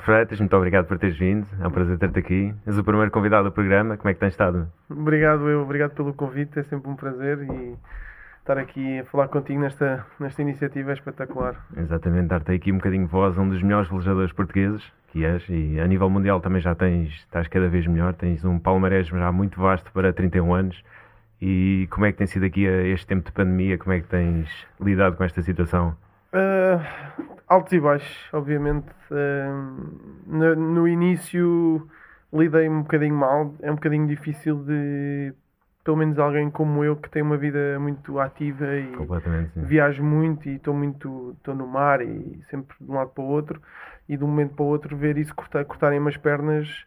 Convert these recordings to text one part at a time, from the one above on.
Freitas, muito obrigado por teres vindo. É um prazer ter-te aqui. És o primeiro convidado do programa. Como é que tens estado? Obrigado, eu. Obrigado pelo convite. É sempre um prazer e estar aqui a falar contigo nesta, nesta iniciativa é espetacular. Exatamente, dar-te aqui um bocadinho de voz a um dos melhores velejadores portugueses que és e a nível mundial também já tens, estás cada vez melhor. Tens um palmarés já muito vasto para 31 anos. E como é que tem sido aqui este tempo de pandemia? Como é que tens lidado com esta situação? Uh, altos e baixos, obviamente. Uh, no, no, início lidei um bocadinho mal, é um bocadinho difícil de, pelo menos alguém como eu, que tem uma vida muito ativa e viajo muito e estou muito estou no mar e sempre de um lado para o outro. E de um momento para o outro ver isso cortar, cortarem umas pernas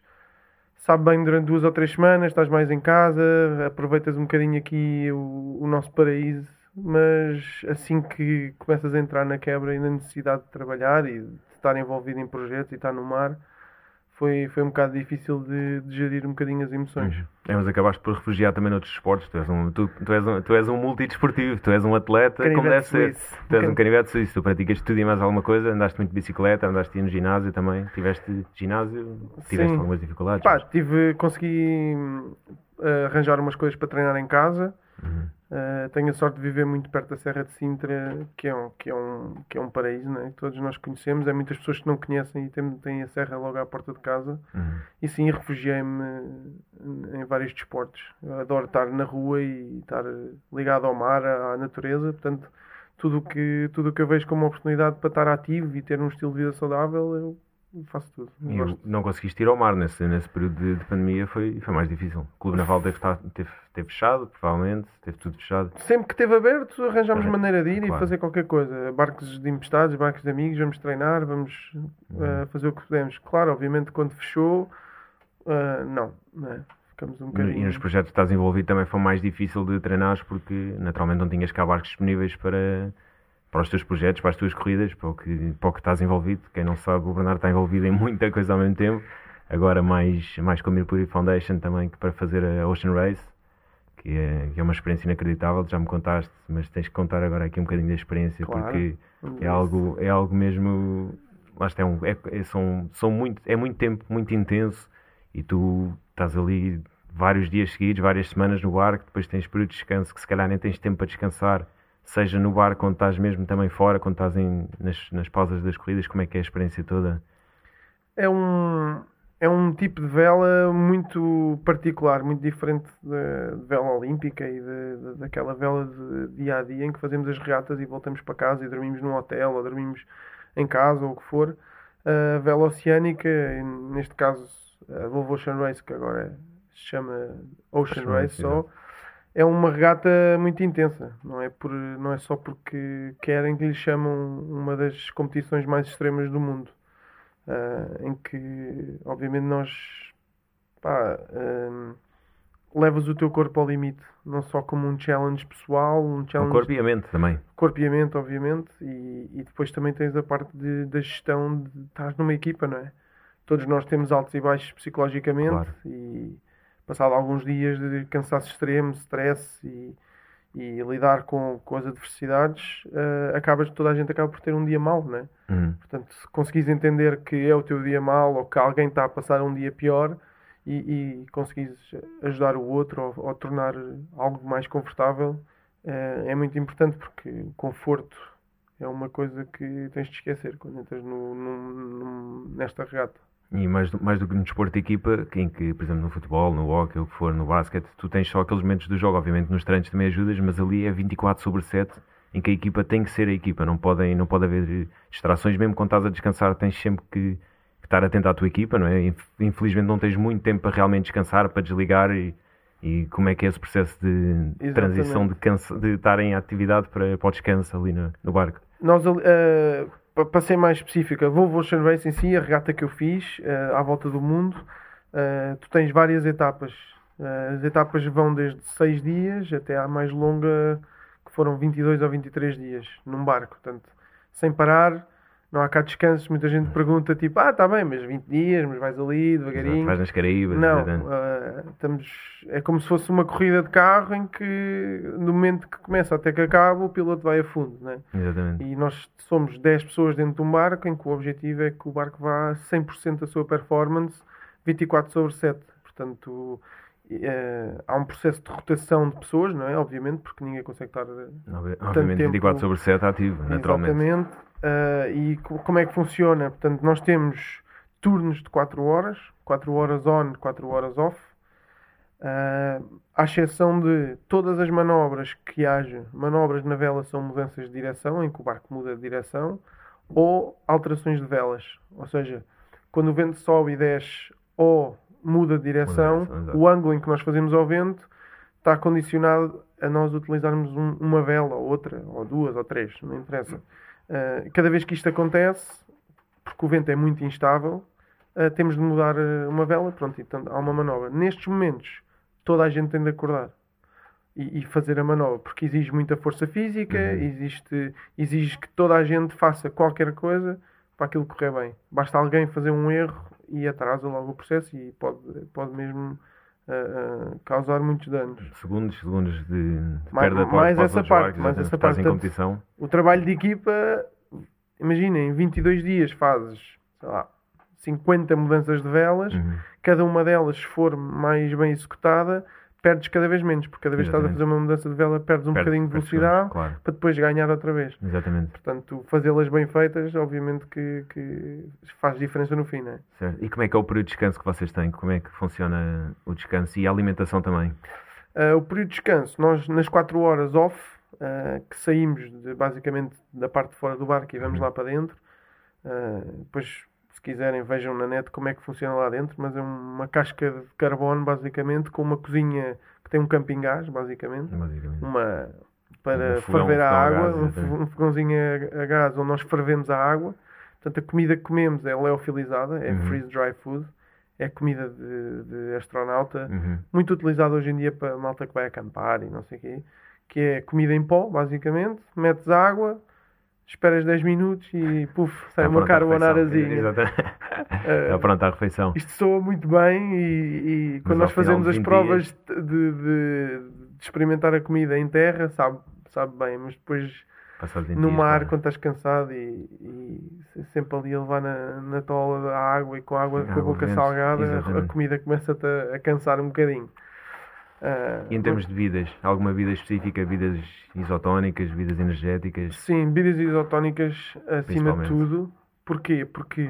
sabe bem durante duas ou três semanas, estás mais em casa, aproveitas um bocadinho aqui o, o nosso paraíso mas assim que começas a entrar na quebra e na necessidade de trabalhar e de estar envolvido em projetos e estar no mar, foi, foi um bocado difícil de, de gerir um bocadinho as emoções. É, mas acabaste por refugiar também noutros esportes. Tu és um, tu, tu és um, tu és um multidesportivo, tu és um atleta, canivete como deve ser. Tu és um canivete suíço, tu praticas tudo e mais alguma coisa, andaste muito de bicicleta, andaste no ginásio também. Tiveste ginásio? Tiveste Sim. algumas dificuldades? Pá, tive, consegui uh, arranjar umas coisas para treinar em casa. Uhum. Uh, tenho a sorte de viver muito perto da Serra de Sintra, que é um, que é um, que é um paraíso, né? que todos nós conhecemos. Há muitas pessoas que não conhecem e têm, têm a Serra logo à porta de casa. Uhum. E sim, refugiei-me em vários desportos. Eu adoro estar na rua e estar ligado ao mar, à natureza. Portanto, tudo que, tudo que eu vejo como oportunidade para estar ativo e ter um estilo de vida saudável, eu faço tudo. E não conseguiste ir ao mar nesse, nesse período de, de, pandemia, foi, foi mais difícil. O Clube Naval teve, teve, teve fechado, provavelmente, teve tudo fechado. Sempre que esteve aberto, arranjámos maneira de ir claro. e fazer qualquer coisa. Barcos de emprestados, barcos de amigos, vamos treinar, vamos uhum. uh, fazer o que podemos. Claro, obviamente, quando fechou, uh, não, não é? Ficamos um bocadinho... E nos projetos que estás envolvido também foi mais difícil de treinar porque naturalmente não tinhas cá barcos disponíveis para para os teus projetos, para as tuas corridas, para o que, para o que estás envolvido. Quem não sabe, o Bernardo está envolvido em muita coisa ao mesmo tempo. Agora mais, mais com a Mercury Foundation também para fazer a Ocean Race, que é, que é uma experiência inacreditável, já me contaste, mas tens que contar agora aqui um bocadinho da experiência, claro. porque é algo, é algo mesmo. Lá está, é, um, é, é, são, são muito, é muito tempo, muito intenso, e tu estás ali vários dias seguidos, várias semanas no barco, depois tens período de descanso que se calhar nem tens tempo para descansar seja no bar quando estás mesmo também fora, quando estás em, nas, nas pausas das corridas, como é que é a experiência toda? É um, é um tipo de vela muito particular, muito diferente da vela olímpica e de, de, daquela vela de dia a dia em que fazemos as regatas e voltamos para casa e dormimos num hotel ou dormimos em casa ou o que for. A vela oceânica, neste caso a Volvo Ocean Race, que agora se chama Ocean, Race só é uma regata muito intensa, não é, por, não é só porque querem que lhe chamam uma das competições mais extremas do mundo, uh, em que, obviamente, nós pá, uh, levas o teu corpo ao limite, não só como um challenge pessoal, um challenge. O corpo e a mente também. Corpo e a mente, obviamente, e, e depois também tens a parte de, da gestão de estar numa equipa, não é? Todos nós temos altos e baixos psicologicamente claro. e passado alguns dias de cansaço extremo, stress e, e lidar com, com as adversidades, uh, acabas, toda a gente acaba por ter um dia mau, né? Uhum. Portanto, se conseguires entender que é o teu dia mau ou que alguém está a passar um dia pior e, e conseguires ajudar o outro ou, ou tornar algo mais confortável, uh, é muito importante porque o conforto é uma coisa que tens de esquecer quando entras no, no, no, nesta regata. E mais, mais do que no desporto de equipa, em que, por exemplo, no futebol, no hockey, o que for, no basquete, tu tens só aqueles momentos do jogo. Obviamente nos treinos também ajudas, mas ali é 24 sobre 7 em que a equipa tem que ser a equipa. Não, podem, não pode haver distrações, mesmo quando estás a descansar, tens sempre que, que estar atento à tua equipa, não é? Infelizmente não tens muito tempo para realmente descansar, para desligar e, e como é que é esse processo de Exatamente. transição de, cansa, de estar em atividade para, para o descanso ali no, no barco? Nós, uh para ser mais específica, Volvo Ocean Race em si, a regata que eu fiz uh, à volta do mundo, uh, tu tens várias etapas. Uh, as etapas vão desde 6 dias até à mais longa, que foram 22 ou 23 dias, num barco. Portanto, sem parar, não há cá descansos. Muita gente pergunta tipo, ah, está bem, mas 20 dias, mas vais ali devagarinho. Exato, vais nas Caraíbas. Não, uh, estamos, é como se fosse uma corrida de carro em que no momento que começa até que acaba o piloto vai a fundo, né? Exatamente. E nós somos 10 pessoas dentro de um barco em que o objetivo é que o barco vá a 100% da sua performance 24 sobre 7. Portanto, eh, há um processo de rotação de pessoas, não é? Obviamente, porque ninguém consegue estar. eh, Obvi- tanto Obviamente, tempo- 24 sobre 7 ativo, naturalmente. Exatamente. Ah, e co- como é que funciona? Portanto, nós temos turnos de 4 horas, 4 horas on, 4 horas off. Ah, à exceção de todas as manobras que haja, manobras na vela são mudanças de direção, em que o barco muda de direção, ou alterações de velas. Ou seja, quando o vento sobe e desce ou muda de direção, o ângulo em que nós fazemos ao vento está condicionado a nós utilizarmos um- uma vela, ou outra, ou duas, ou três, não interessa. Uh, cada vez que isto acontece, porque o vento é muito instável, uh, temos de mudar uh, uma vela, pronto, então há uma manobra. Nestes momentos, toda a gente tem de acordar e, e fazer a manobra, porque exige muita força física, Uhum. existe, exige que toda a gente faça qualquer coisa para aquilo correr bem. Basta alguém fazer um erro e atrasa logo o processo e pode, pode mesmo uh, uh, causar muitos danos. Segundos, segundos de, de Mais- perda para, mais para essa outros parte, mais essa parte, em competição. O trabalho de equipa, imagina, em 22 dias fazes, sei lá, 50 mudanças de velas, Uhum. cada uma delas, se for mais bem executada, perdes cada vez menos, porque cada vez que estás a fazer uma mudança de vela, perdes um Perdes- bocadinho de velocidade Claro, para depois ganhar outra vez. exatamente. Portanto, fazê-las bem feitas, obviamente que, que faz diferença no fim, não é? Certo. E como é que é o período de descanso que vocês têm? Como é que funciona o descanso e a alimentação também? Ah, o período de descanso, nós nas 4 horas off, ah, que saímos de- basicamente da parte de fora do barco e vamos Uhum. lá para dentro. ah, depois, quiserem, vejam na net como é que funciona lá dentro. Mas é uma casca de carbono, basicamente, com uma cozinha que tem um camping gás, basicamente. Basicamente. Uma para Um ferver a fogão a água, gás, um, um fogãozinho a, a gás onde nós fervemos a água. Portanto, a comida que comemos é leofilizada, é Uhum. freeze dry food, é comida de, de astronauta Uhum. muito utilizado hoje em dia para a malta que vai acampar e não sei o quê, que é comida em pó, basicamente, metes água, esperas 10 minutos e puf, sai uma carbonarazinha. Exatamente. Eh, Está pronta a refeição. Isto soa muito bem e, e quando nós fazemos as de 20 provas de, de- de experimentar a comida em terra, sabe, sabe bem, mas depois Passado 20 no mar, claro. quando estás cansado e, e sempre ali a levar na, na tola a água e com a água com a boca salgada, a- comida começa-te a, a cansar um bocadinho. Ah, E em termos de vidas, alguma vida específica, vidas isotónicas, vidas energéticas? Sim, bebidas isotónicas acima de tudo. Porquê? Porque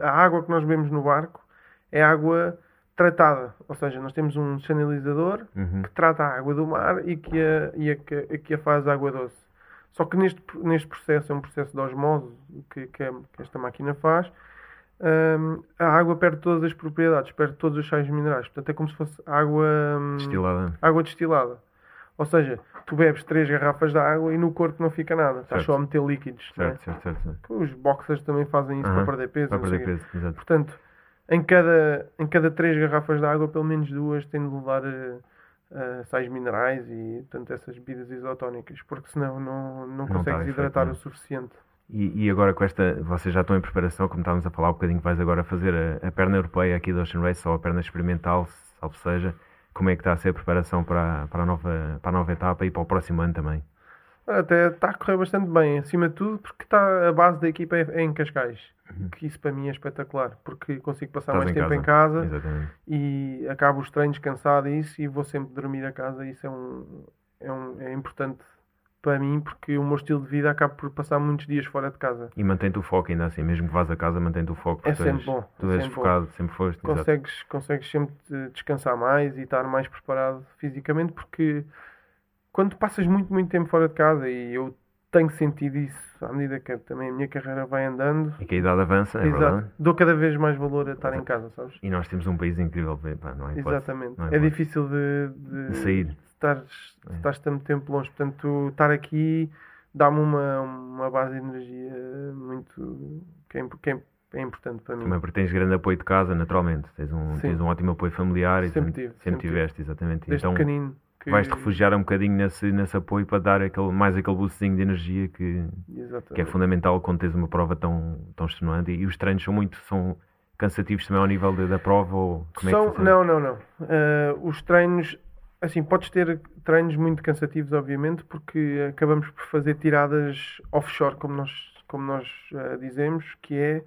a, a água que nós bebemos no barco é água tratada. Ou seja, nós temos um chanelizador Uhum. que trata a água do mar e que a, e a, que, que a faz água doce. Só que neste, neste processo, é um processo de osmose que, que, que esta máquina faz, hum, a água perde todas as propriedades, perde todos os sais minerais. Portanto, é como se fosse água, hum, Destilada. água destilada. Ou seja, tu bebes três garrafas de água e no corpo não fica nada. Estás Certo. só a meter líquidos. não é? Certo, certo, certo. certo. Os boxers também fazem isso Aham, para perder peso. Para não perder peso, exato. Portanto, em cada, em cada três garrafas de água, pelo menos duas têm de levar eh, eh, sais minerais e portanto, essas bebidas isotónicas, porque senão não, não está consegues efeito, hidratar não. o suficiente. E, e agora com esta, vocês já estão em preparação, como estávamos a falar um bocadinho, vais agora fazer a, a perna europeia aqui do Ocean Race, ou a perna experimental, salvo seja. Como é que está a ser a preparação para, a- para, a nova, para a nova etapa e para o próximo ano também? Até está a correr bastante bem, acima de tudo, porque está, a base da equipa é, é em Cascais. Que isso para mim é espetacular, porque consigo passar Uhum. Estás mais em tempo casa. em casa Exatamente. e acabo os treinos cansado e isso e vou sempre dormir a casa. Isso é, um, é, um, é importante para mim, porque o meu estilo de vida acaba por passar muitos dias fora de casa. E mantém-te o foco ainda assim, mesmo que vás a casa, mantém-te o foco. É sempre és, bom, Tu é és sempre bom. focado, sempre foste. exato. consegues, consegues sempre descansar mais e estar mais preparado fisicamente porque quando passas muito, muito tempo fora de casa e eu tenho sentido isso à medida que também a minha carreira vai andando, E que a idade avança, é exato, verdade. dou cada vez mais valor a estar em casa, sabes? E nós temos um país incrível, pá, não é hipótese. Exatamente. não É hipótese. difícil de, de, De sair. Estares, É. estares tanto tempo longe. Portanto, estar aqui dá-me uma, uma base de energia muito que é, que é, é importante para mim. Também porque tens grande apoio de casa, naturalmente. Tens um, Sim. tens um ótimo apoio familiar e Sempre também- tive, sempre sempre tiveste, exatamente. Desde então, pequenino Que... Vais-te refugiar um bocadinho nesse, nesse apoio para dar aquele, mais aquele boostzinho de energia que, que é fundamental quando tens uma prova tão, tão extenuante. E, e os treinos são muito são cansativos também ao nível de, da prova? Ou como são, é que não, não, não. Uh, os treinos, assim, podes ter treinos muito cansativos, obviamente, porque acabamos por fazer tiradas offshore, como nós, como nós uh, dizemos, que é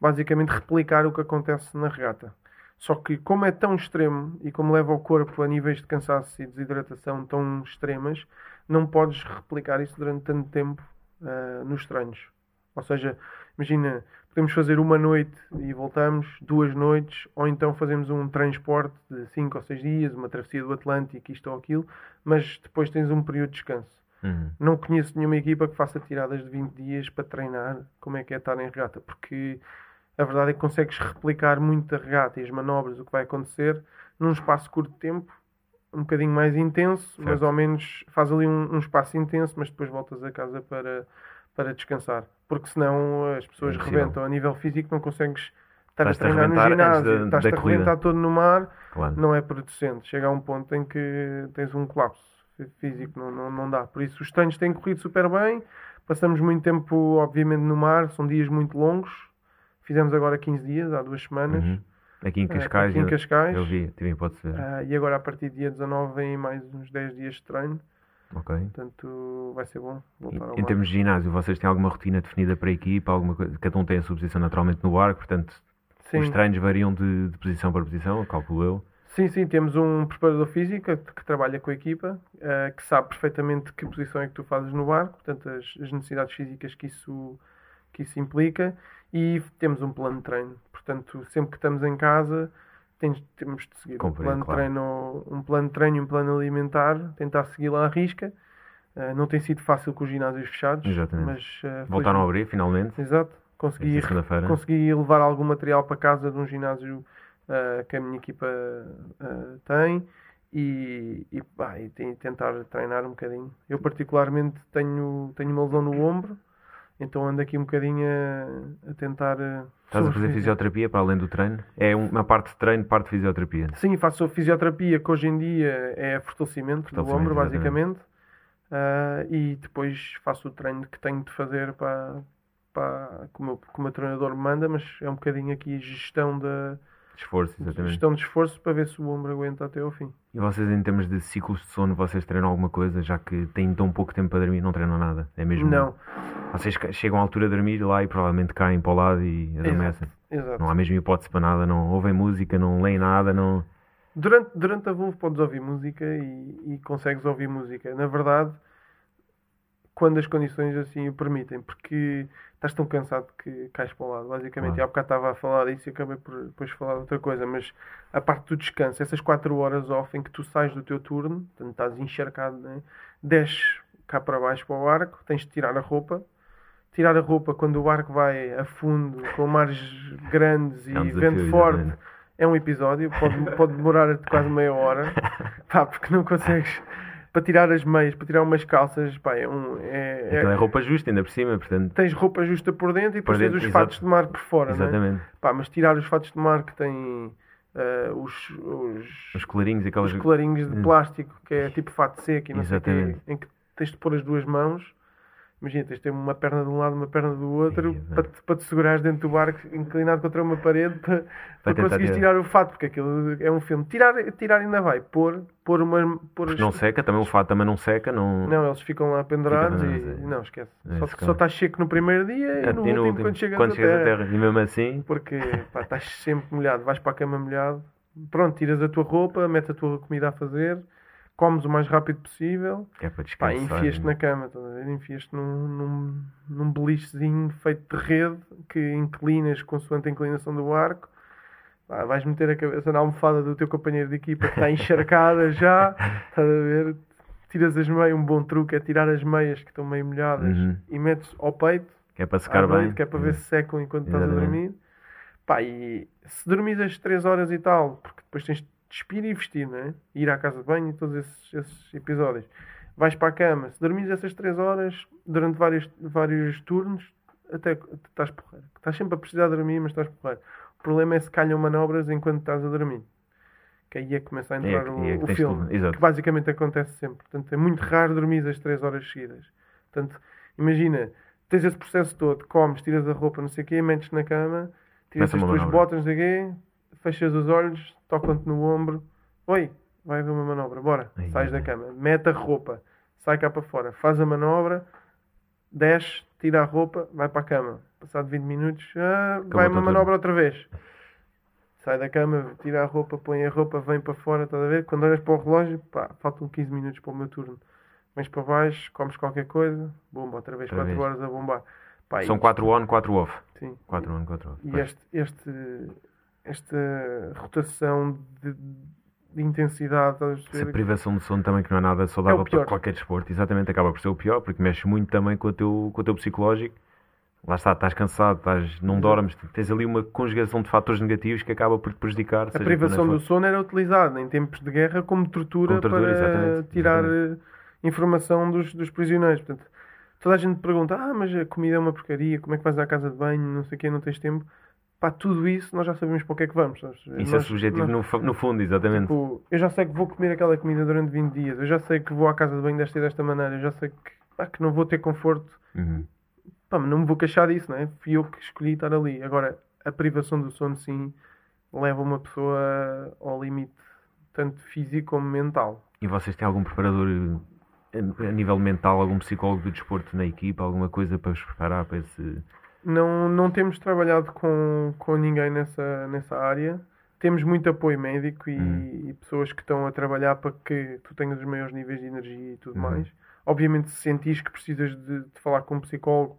basicamente replicar o que acontece na regata. Só que, como é tão extremo e como leva o corpo a níveis de cansaço e desidratação tão extremas, não podes replicar isso durante tanto tempo uh, nos treinos. Ou seja, imagina, podemos fazer uma noite e voltamos, duas noites, ou então fazemos um transporte de 5 ou 6 dias, uma travessia do Atlântico, isto ou aquilo, mas depois tens um período de descanso. Uhum. Não conheço nenhuma equipa que faça tiradas de 20 dias para treinar como é que é estar em regata, porque a verdade é que consegues replicar muito a regata e as manobras, o que vai acontecer, num espaço curto de tempo, um bocadinho mais intenso, certo. mas ao menos faz ali um, um, espaço intenso, mas depois voltas a casa para, para descansar. Porque senão as pessoas é rebentam a nível físico, não consegues estar a treinar no ginásio, estás a arrebentar todo no mar, claro. não é producente. Chega a um ponto em que tens um colapso físico, não, não, não dá. Por isso os treinos têm corrido super bem, passamos muito tempo, obviamente, no mar, são dias muito longos, Fizemos agora 15 dias, há duas semanas. Uhum. Aqui em Cascais, aqui em Cascais. Eu vi, tive pode ser. Uh, e agora a partir do dia 19 vem mais uns 10 dias de treino. Ok. Portanto, vai ser bom voltar ao Em termos de ginásio, vocês têm alguma rotina definida para a equipa? Alguma coisa? Cada um tem a sua posição naturalmente no barco, portanto, sim. os treinos variam de, de, posição para posição, calculo eu. Sim, sim, temos um preparador físico que, que trabalha com a equipa, uh, que sabe perfeitamente que posição é que tu fazes no barco, portanto, as, as necessidades físicas que isso, que isso implica e temos um plano de treino. Portanto, sempre que estamos em casa, temos, temos de seguir um plano, claro. de treino, um plano de treino e um plano alimentar, tentar seguir lá à risca. Uh, não tem sido fácil com os ginásios fechados. Exatamente. Mas, uh, Voltaram a abrir, finalmente. Exato. Consegui, consegui levar algum material para casa de um ginásio uh, que a minha equipa tem e, e, bah, e tentar treinar um bocadinho. Eu, particularmente, tenho, tenho uma lesão no ombro então ando aqui um bocadinho a, a tentar. Eh, Estás a fazer fisioterapia para além do treino? É uma parte de treino, parte de fisioterapia? Sim, faço fisioterapia que hoje em dia é fortalecimento, fortalecimento do ombro, basicamente. Uh, e depois faço o treino que tenho de fazer para, para como, o, como o treinador me manda, mas é um bocadinho aqui gestão da. Esforço, exatamente. Gestão de esforço para ver se o ombro aguenta até ao fim. E vocês, em termos de ciclos de sono, vocês treinam alguma coisa, já que têm tão pouco tempo para dormir, não treinam nada? É mesmo? Não. Vocês chegam à altura de dormir lá e provavelmente caem para o lado e adormecem. Exato, exato. Não há mesmo hipótese para nada, não ouvem música, não leem nada, não... Durante, durante a voo podes ouvir música e, e consegues ouvir música. Na verdade, quando as condições assim o permitem, porque estás tão cansado que cais para o lado, basicamente. E há bocado estava a falar disso e acabei por depois falar de outra coisa, mas a parte do descanso, essas 4 horas off em que tu sais do teu turno, portanto estás encharcado, né? desces cá para baixo para o arco, tens de tirar a roupa, tirar a roupa quando o barco vai a fundo, com mares grandes e é um vento forte, é um episódio, pode, pode demorar quase meia hora, pá, porque não consegues. Para tirar as meias, para tirar umas calças, pá, é um. É, então é roupa justa ainda por cima, portanto. Tens roupa justa por dentro e depois tens os fatos de mar por fora, Exatamente. Não é? Pá, mas tirar os fatos de mar que têm uh, os, os, os colarinhos, aquelas... os colarinhos de hum. plástico, que é tipo fato seco e não Exatamente. sei em que tens de pôr as duas mãos Imagina, tens de ter uma perna de um lado uma perna do outro para, te, para te segurares dentro do barco inclinado contra uma parede para, para, conseguires tirar o fato, porque aquilo é um filme. Tirar, tirar ainda vai, pôr, pôr uma. Pôr as... Não seca, também o fato também não seca. Não, não eles ficam lá pendurados Fica, não, e. É. Não, esquece. É, só, só estás seco no primeiro dia é, e no, e no último, quando chegas, quando chegas à terra. E mesmo assim. Porque pá, estás sempre molhado, vais para a cama molhado, pronto, tiras a tua roupa, metes a tua comida a fazer comes o mais rápido possível. É para descansar. enfias-te né? na cama, enfias-te num, num, num belichezinho feito de rede que inclinas consoante a inclinação do barco. Pá, vais meter a cabeça na almofada do teu companheiro de equipa que está encharcada já, estás a ver? Tiras as meias, um bom truque é tirar as meias que estão meio molhadas uhum. e metes ao peito. Que é para secar bem. Que é para ver se secam enquanto estás a dormir. Pá, e se dormires as 3 horas e tal, porque depois tens despir e vestir, né? Ir à casa de banho e todos esses, esses episódios. Vais para a cama, se dormires essas 3 horas durante vários, vários turnos, até estás porreiro. Estás sempre a precisar de dormir, mas estás porreiro. O problema é se calham manobras enquanto estás a dormir. que aí é que começa a É, entrar é o, que o filme. Que basicamente acontece sempre. Portanto, é muito raro dormir as 3 horas seguidas. Portanto, imagina, tens esse processo todo, comes, tiras a roupa, não sei o quê, metes na cama, tiras Começa as tuas manobra. botas, não sei o quê, fechas os olhos, tocam-te no ombro. Oi, vai haver uma manobra, bora. Sais da cama, mete a roupa, sai cá para fora, faz a manobra, desce, tira a roupa, vai para a cama. Passado 20 minutos, ah, vai uma manobra outra vez. Sai da cama, tira a roupa, põe a roupa, vem para fora, estás a ver? Quando olhas para o relógio, pá, faltam 15 minutos para o meu turno. Vens para baixo, comes qualquer coisa, bomba, outra vez, Outra 4 vez. horas a bombar. Pá, São e- 4 on, 4 off. Sim. 4 on, 4 off. E este, este, esta rotação de, de intensidade, Essa privação de sono também que não é nada saudável É o pior. para qualquer desporto, exatamente, acaba por ser o pior, porque mexe muito também com o teu, com o teu psicológico. Lá está, estás cansado, estás, não dormes, tens ali uma conjugação de fatores negativos que acaba por te prejudicar. A seja privação do sono era utilizada em tempos de guerra como tortura, Como tortura, para exatamente, tirar exatamente. eh, informação dos, dos prisioneiros. Portanto, toda a gente pergunta: ah, mas a comida é uma porcaria, como é que vais à casa de banho, não sei o quê, não tens tempo. Pá, tudo isso nós já sabemos para o que é que vamos. Isso é Nós- subjetivo nós- no, no fundo, exatamente. Tipo, eu já sei que vou comer aquela comida durante 20 dias, eu já sei que vou à casa de banho desta e desta maneira, eu já sei que, pá, que não vou ter conforto Uhum. Pá, mas não me vou queixar disso, não é? Fui eu que escolhi estar ali. Agora, a privação do sono, sim, leva uma pessoa ao limite, tanto físico como mental. E vocês têm algum preparador eh, a nível mental, algum psicólogo do desporto na equipa, alguma coisa para vos preparar para esse. Não, não temos trabalhado com, com ninguém nessa, nessa área. Temos muito apoio médico e, Hum. e pessoas que estão a trabalhar para que tu tenhas os maiores níveis de energia e tudo Uhum. mais. Obviamente, se sentires que precisas de, de falar com um psicólogo,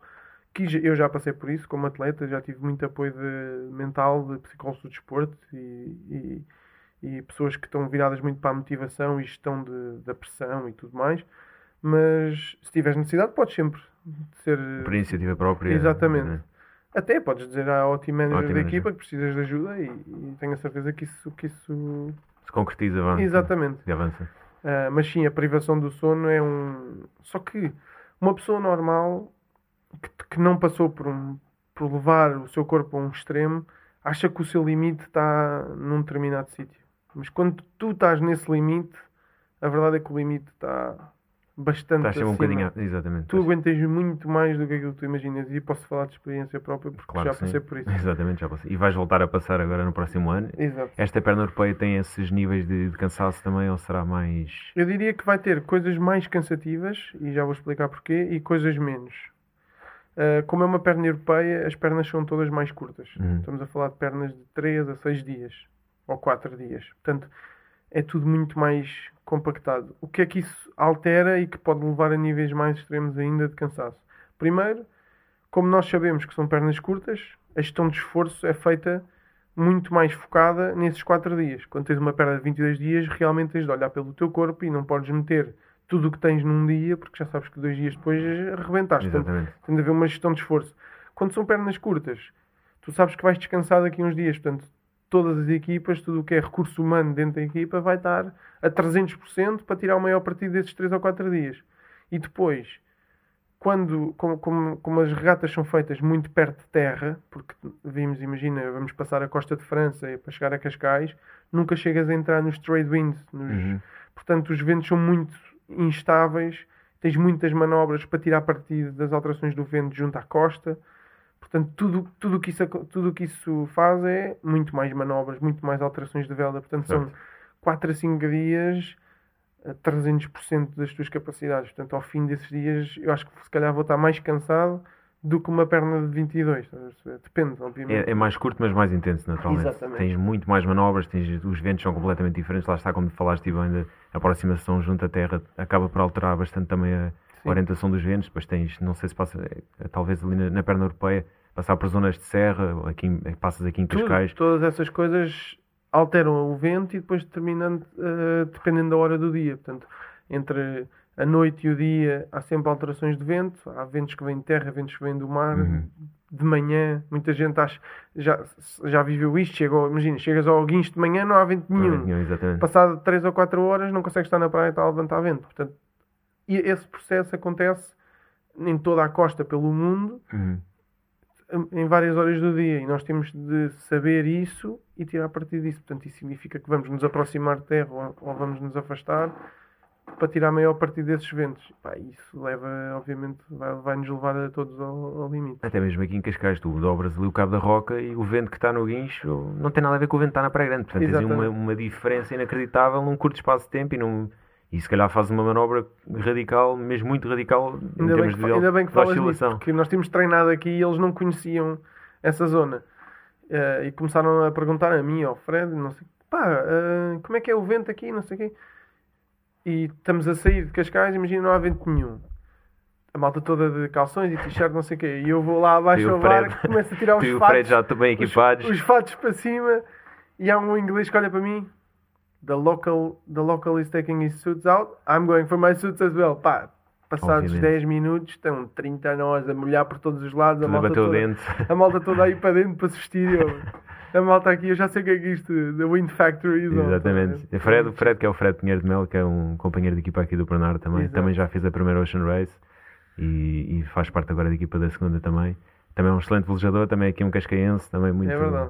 que eu já passei por isso como atleta, já tive muito apoio de, mental de psicólogos do desporto e, e, e pessoas que estão viradas muito para a motivação e gestão de, da pressão e tudo mais. Mas se tiveres necessidade, podes sempre ser. Por iniciativa própria. Exatamente. né? Até podes dizer ao team manager Ao team da manager. equipa que precisas de ajuda e, e tenho a certeza que isso. Que isso... Se concretiza, vá. Exatamente. E avança. Ah, mas sim, a privação do sono é um. Só que uma pessoa normal que, que não passou por, um, por levar o seu corpo a um extremo acha que o seu limite está num determinado sítio. Mas quando tu estás nesse limite, a verdade é que o limite está bastante Estás sempre um acima. bocadinho. Exatamente. Tu aguentas muito mais do que aquilo que tu imaginas e posso falar de experiência própria porque Claro já sim. passei por isso. Exatamente, já passei. E vais voltar a passar agora no próximo ano. Exato. Esta perna europeia tem esses níveis de, de cansaço também, ou será mais. Eu diria que vai ter coisas mais cansativas, e já vou explicar porquê, e coisas menos. Uh, como é uma perna europeia, as pernas são todas mais curtas. Uhum. Estamos a falar de pernas de 3 a 6 dias, ou 4 dias. Portanto, é tudo muito mais compactado. O que é que isso altera e que pode levar a níveis mais extremos ainda de cansaço? Primeiro, como nós sabemos que são pernas curtas, a gestão de esforço é feita muito mais focada nesses 4 dias. Quando tens uma perna de 22 dias, realmente tens de olhar pelo teu corpo e não podes meter tudo o que tens num dia, porque já sabes que dois dias depois arrebentaste. Portanto, tem de haver uma gestão de esforço. Quando são pernas curtas, tu sabes que vais descansar daqui a uns dias. Portanto, todas as equipas, tudo o que é recurso humano dentro da equipa, vai estar a 300% para tirar o maior partido desses 3 ou 4 dias. E depois, quando, como, como, como as regatas são feitas muito perto de terra, porque vimos, imagina, vamos passar a costa de França para chegar a Cascais, nunca chegas a entrar nos trade winds. Nos, Uhum. Portanto, os ventos são muito instáveis, tens muitas manobras para tirar partido das alterações do vento junto à costa. Portanto, tudo tudo que isso tudo que isso faz é muito mais manobras, muito mais alterações de vela. Portanto, são Certo. 4 a 5 dias a 300% das tuas capacidades. Portanto, ao fim desses dias, eu acho que se calhar vou estar mais cansado do que uma perna de 22. estás a perceber? Depende, obviamente. É, é mais curto, mas mais intenso, naturalmente. Exatamente. Tens muito mais manobras, tens, os ventos são completamente diferentes. Lá está, como falaste, ainda a aproximação junto à Terra acaba por alterar bastante também a Sim. orientação dos ventos. Depois tens, não sei se passa, eh, talvez ali na, na perna europeia, passar por zonas de serra, aqui, passas aqui em Cascais. todas essas coisas alteram o vento e depois determinando, eh, dependendo da hora do dia. Portanto, entre a noite e o dia há sempre alterações de vento. Há ventos que vêm de terra, ventos que vêm do mar. Uhum. De manhã, muita gente acha, já, já viveu isto. Chegou, imagina, chegas ao guincho de manhã, não há vento nenhum. exatamente. Passado 3 ou 4 horas, não consegues estar na praia e está a levantar vento. Portanto, e esse processo acontece em toda a costa pelo mundo Uhum. Em várias horas do dia e nós temos de saber isso e tirar partido disso. Portanto, isso significa que vamos nos aproximar de terra ou, ou vamos nos afastar para tirar maior partido desses ventos. Pá, isso leva, obviamente, vai, vai nos levar a todos ao, ao, limite. Até mesmo aqui em Cascais, tu dobras ali o cabo da roca e o vento que está no guincho não tem nada a ver com o vento que está na Praia Grande. Portanto, tens uma, uma diferença inacreditável num curto espaço de tempo e, num, e se calhar faz uma manobra radical, mesmo muito radical, em ainda termos bem que, de, ainda bem que falas oscilação. Nisso, porque nós tínhamos treinado aqui e eles não conheciam essa zona. Uh, e começaram a perguntar a mim, ao Fred, não sei, pá, uh, como é que é o vento aqui, não sei o quê e estamos a sair de Cascais, imagina não há vento nenhum. A malta toda de calções e t-shirt, não sei o quê. E eu vou lá abaixo ao barco, começo a tirar os fatos. Fred já bem equipados. Os, os fatos para cima. E há um inglês que olha para mim. The local, the local is taking his suits out. I'm going for my suits as well. Pá, passados Obviamente. 10 minutos, estão 30 nós a molhar por todos os lados. a malta, toda, a malta toda aí para dentro para se vestir. Eu, a malta aqui, eu já sei o que é que isto, The Wind Factory. Exatamente. É Fred, Fred, que é o Fred Pinheiro de Mel, que é um companheiro de equipa aqui do Bernardo também, Exato. também já fez a primeira Ocean Race e, e, faz parte agora da equipa da segunda também. Também é um excelente velejador, também aqui um cascaense, também muito, é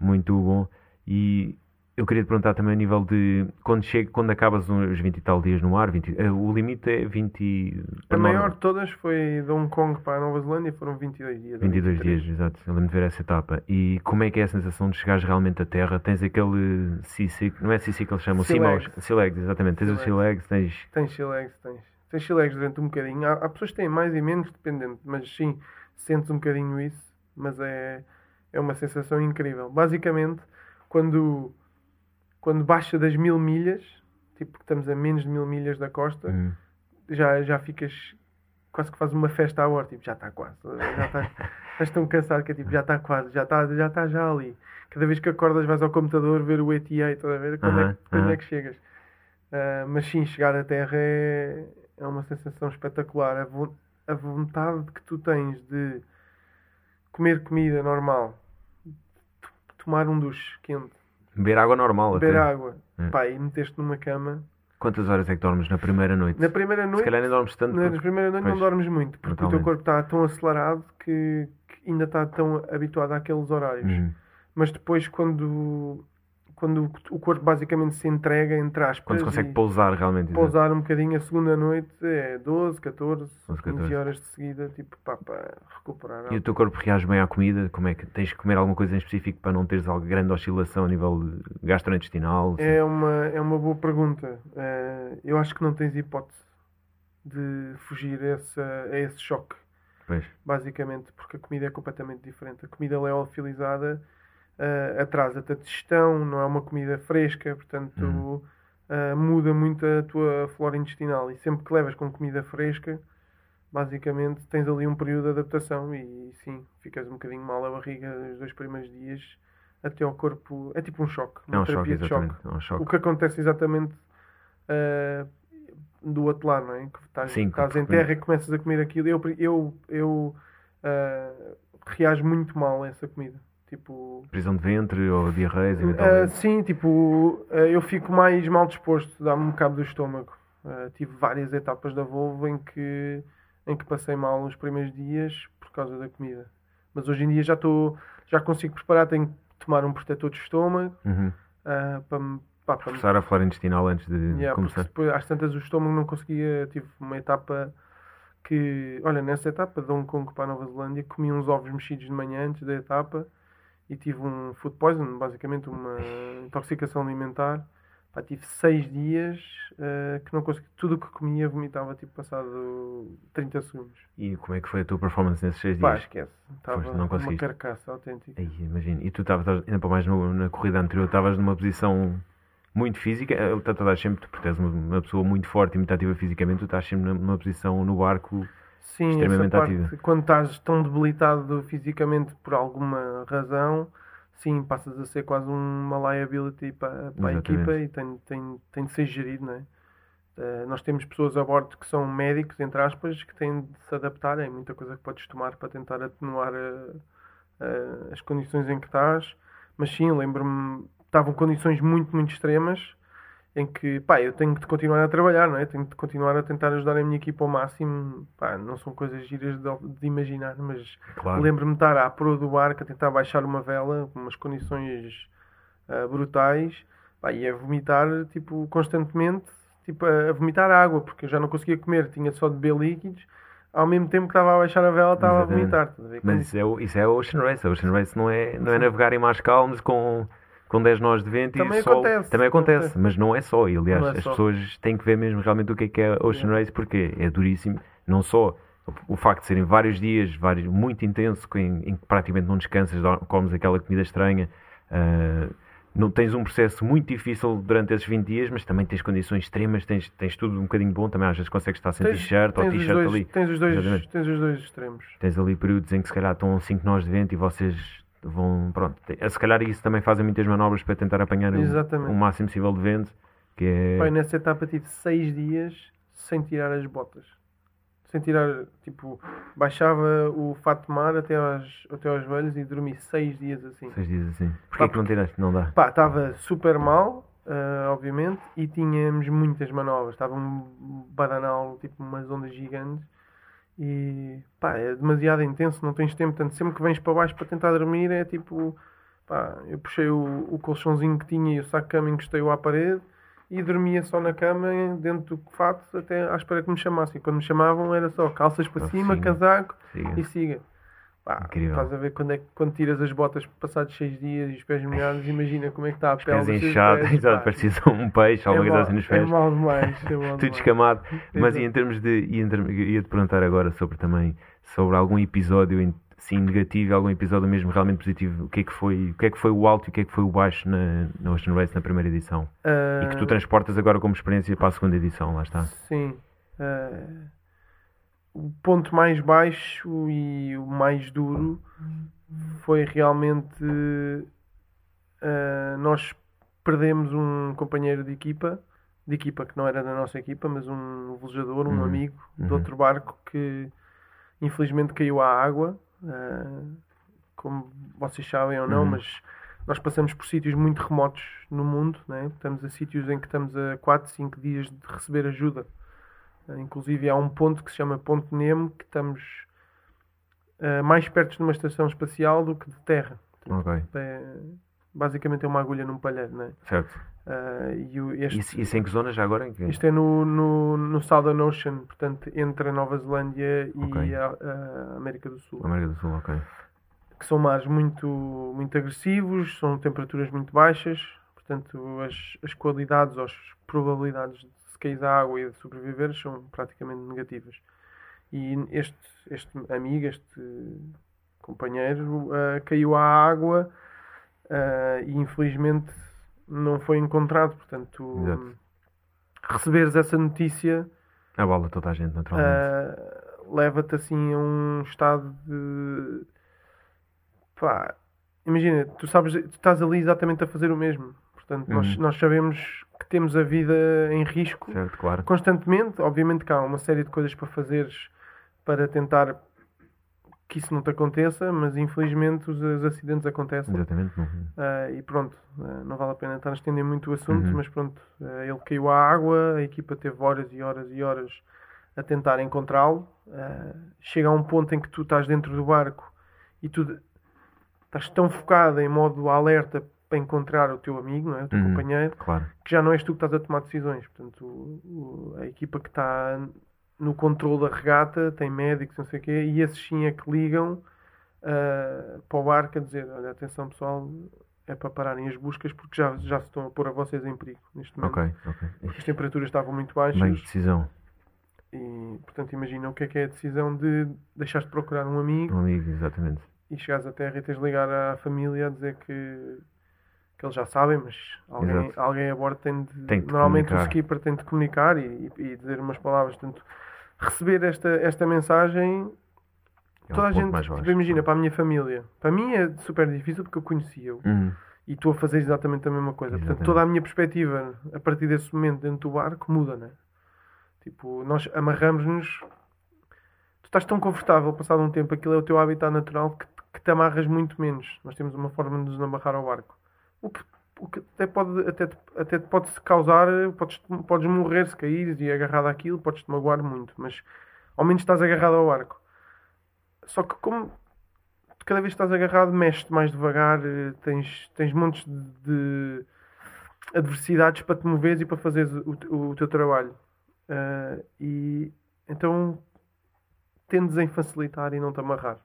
muito bom. E eu queria te perguntar também a nível de quando chega, quando acabas os 20 e tal dias no mar, 20, eh, o limite é 20. A maior de todas foi de Hong Kong para a Nova Zelândia, foram 22 dias. 22 dias, exato. Eu lembro de ver essa etapa. E como é que é a sensação de chegares realmente à terra? Tens aquele sea não é sea que eles chamam, sea legs, exatamente. Tens o sea legs, tens. Tens legs, tens. Tens legs durante um bocadinho. Há, há pessoas que têm mais e menos, dependendo, mas sim, sentes um bocadinho isso, mas é, é uma sensação incrível. Basicamente, quando quando baixa das mil milhas, tipo que estamos a menos de mil milhas da costa, uhum. já, já ficas quase que fazes uma festa à hora, tipo, já está quase, já está, estás tão cansado que é tipo, já está quase, já está já, está já ali. Cada vez que acordas vais ao computador ver o ETA, toda a ver quando, uhum. é, quando uhum. é que chegas. Uh, mas sim, chegar à Terra é, é uma sensação espetacular. A, vo a vontade que tu tens de comer comida normal, tomar um duche quente, Beber água normal Beber até. água. É. Pá, e meteste numa cama. Quantas horas é que dormes na primeira noite? Na primeira noite. Se calhar nem dormes tanto. Na, porque... primeira noite pois, não dormes muito, porque totalmente. o teu corpo está tão acelerado que, que, ainda está tão habituado àqueles horários. Uhum. Mas depois, quando quando o corpo basicamente se entrega, entre aspas. Quando se consegue pousar realmente. Pousar um bocadinho a segunda noite é 12, 14, 12, 14. 15 horas de seguida, tipo, pá, para recuperar. E o teu corpo reage bem à comida? Como é que tens que comer alguma coisa em específico para não teres alguma grande oscilação a nível gastrointestinal? Assim? É uma, é uma boa pergunta. Uh, eu acho que não tens hipótese de fugir a esse, a esse choque. Pois. Basicamente, porque a comida é completamente diferente. A comida leofilizada uh, atrasa-te a digestão, não é uma comida fresca, portanto uhum. uh, muda muito a tua flora intestinal. E sempre que levas com comida fresca, basicamente tens ali um período de adaptação e sim, ficas um bocadinho mal a barriga nos dois primeiros dias até ao corpo. É tipo um choque, uma é um terapia choque, de choque. É um choque. O que acontece exatamente uh, do outro lado, não é? Que estás, sim, estás em terra e começas a comer aquilo. Eu, eu, eu uh, reajo muito mal a essa comida. Tipo... Prisão de ventre ou diarreia, Uh, sim, tipo, uh, eu fico mais mal disposto, dá-me um cabo do estômago. Uh, tive várias etapas da Volvo em que, em que passei mal nos primeiros dias por causa da comida. Mas hoje em dia já estou, já consigo preparar, tenho que tomar um protetor de estômago uhum. para me pá, a flora intestinal antes de yeah, começar. Depois, às tantas, o estômago não conseguia. Tive uma etapa que, olha, nessa etapa de Hong Kong para a Nova Zelândia, comi uns ovos mexidos de manhã antes da etapa e tive um food poison, basicamente uma intoxicação alimentar. Pá, tive seis dias uh, que não consegui. Tudo o que comia vomitava tipo passado 30 segundos. E como é que foi a tua performance nesses seis Pá, dias? esquece. Estava uma carcaça autêntica. Aí, imagino. E tu estavas, ainda para mais no, na corrida anterior, estavas numa posição muito física. Eh, tu estás sempre, porque és uma, uma pessoa muito forte e muito ativa fisicamente, tu estás sempre numa posição no barco Sim, extremamente parte, ativa. Quando estás tão debilitado fisicamente por alguma razão, sim, passas a ser quase uma liability para, para a equipa e tem, tem, tem de ser gerido, não é? Uh, nós temos pessoas a bordo que são médicos, entre aspas, que têm de se adaptar. É muita coisa que podes tomar para tentar atenuar uh, uh, as condições em que estás. Mas sim, lembro-me, estavam condições muito, muito extremas em que, pá, eu tenho de continuar a trabalhar, não é? Tenho de continuar a tentar ajudar a minha equipa ao máximo. Pá, não são coisas giras de, de imaginar, mas Claro. lembro-me de estar à proa do barco a tentar baixar uma vela, com umas condições ah, brutais, pá, e a vomitar, tipo, constantemente, tipo, a, vomitar água, porque eu já não conseguia comer, tinha só de beber líquidos. Ao mesmo tempo que estava a baixar a vela, estava a Exatamente. vomitar. a ver? Mas isso é, isso é Ocean Race. A Ocean Race não é, não é navegar em mares calmas com, com 10 nós de vento Também e sol. acontece, Também acontece, acontece. mas não é só. E, aliás, é as só. pessoas têm que ver mesmo realmente o que é que é Ocean Race, porque é duríssimo. Não só o facto de serem vários dias, vários, muito intenso, em, em que praticamente não descansas, comes aquela comida estranha. ah, não tens um processo muito difícil durante esses 20 dias, mas também tens condições extremas, tens, tens tudo um bocadinho bom, também às vezes consegues estar sem t-shirt ou t-shirt ali. Tens os, dois, Exatamente. tens os dois extremos. Tens ali períodos em que se calhar estão 5 nós de vento e vocês vão, pronto, se calhar isso também fazem muitas manobras para tentar apanhar o, o máximo possível de vento, que é... Pai, nessa etapa tive seis dias sem tirar as botas. Sem tirar, tipo, baixava o fato de mar até aos, até aos joelhos e dormi seis dias assim. Seis dias assim. Porquê que não tiraste? Não dá. Pá, estava super mal, ah, obviamente, e tínhamos muitas manobras. Estava um badanal, tipo umas ondas gigantes. E pá, é demasiado intenso, não tens tempo. Portanto, sempre que vens para baixo para tentar dormir, é tipo. Pá, eu puxei o, o colchãozinho que tinha e o saco de cama encostei-o à parede e dormia só na cama, dentro do fato, até à espera que me chamassem. Quando me chamavam era só calças para Para cima, casaco e siga. Pá, Incrível. estás a ver quando, é, quando tiras as botas passados seis dias e os pés molhados, imagina como é que está a pele Pés dos teus inchados, pés, exato, parecia um peixe, alguma é coisa mal, assim nos É pés. mal demais. É mal Tudo demais. escamado. Mas e em termos de. Ia-te perguntar agora sobre também sobre algum episódio sim negativo, algum episódio mesmo realmente positivo. O que é que foi, o que é que foi o alto e o que é que foi o baixo na, na Ocean Race na primeira edição? E que tu Ah, transportas agora como experiência para a segunda edição, lá está. Sim. Ah, o ponto mais baixo e o mais duro foi realmente ah, nós perdemos um companheiro de equipa, de equipa que não era da nossa equipa, mas um velejador, um Uhum. amigo de Uhum. outro barco que infelizmente caiu à água. ah, como vocês sabem ou não, Uhum. mas nós passamos por sítios muito remotos no mundo, né? estamos a sítios em que estamos a 4, 5 dias de receber ajuda. Inclusive há um ponto que se chama Ponto Nemo, que estamos ah, mais perto de uma estação espacial do que de terra. Ok, É, basicamente é uma agulha num palheiro. Né? certo. Ah, e o- este, Isso, isso em que zona já agora? Que... isto é no, no, no Southern Ocean, portanto, entre a Nova Zelândia e Ok. a, a América do Sul. América do Sul, ok. que são mares muito, muito agressivos, são temperaturas muito baixas, portanto as, as qualidades ou as probabilidades de cair da água e de sobreviver são praticamente negativas. E este, este amigo, este companheiro, ah, caiu à água ah, e infelizmente não foi encontrado. Portanto, Exato. receberes essa notícia Abala toda a gente, naturalmente. Uh, leva-te assim a um estado de pá, imagina, tu sabes, tu estás ali exatamente a fazer o mesmo. Portanto, nós, Uhum. nós sabemos que temos a vida em risco certo, claro. constantemente. Obviamente que há uma série de coisas para fazeres para tentar que isso não te aconteça, mas infelizmente os, os acidentes acontecem. Exatamente. Ah, e pronto, ah, não vale a pena estar a estender muito o assunto, Uhum. mas pronto, ah, ele caiu à água, a equipa teve horas e horas e horas a tentar encontrá-lo. Chega a um ponto em que tu estás dentro do barco e tu estás tão focado em modo alerta para encontrar o teu amigo, não é? o teu Uhum. companheiro, Claro. que já não és tu que estás a tomar decisões. Portanto, o- o- a equipa que está no controle da regata tem médicos, não sei o quê, e esses sim é que ligam ah, para o barco a dizer: olha, atenção pessoal, é para pararem as buscas porque já, já se estão a pôr a vocês em perigo neste momento. Ok, ok. Porque as temperaturas estavam muito baixas Bem, decisão. e, portanto, imagina o que é que é a decisão de deixares de procurar um amigo Um amigo, exatamente. e chegares à terra e tens de ligar à família a dizer que, que eles já sabem, mas alguém, Exato. alguém a bordo tem de. Tem normalmente comunicar. o skipper tem de comunicar e, e- dizer umas palavras. Portanto, receber esta, esta mensagem, É um toda a gente. tipo, imagina, para a minha família. Para mim é super difícil porque eu conhecia-o Uhum. e estou a fazer exatamente a mesma coisa. Portanto, Exatamente. toda a minha perspectiva a partir desse momento dentro do barco muda, né? Tipo, nós amarramos-nos. Tu estás tão confortável, passado um tempo, aquilo é o teu habitat natural que, que te amarras muito menos. Nós temos uma forma de nos amarrar ao barco. O que, o que até pode, até, até pode -se causar, podes, podes morrer se caíres e agarrado àquilo, podes-te magoar muito, mas ao menos estás agarrado ao arco. Só que como cada vez que estás agarrado, mexes mais devagar, eh, tens, tens montes de adversidades para te moveres e para fazeres o, o, o teu trabalho. Uh, e então tendes em facilitar e não te amarrar.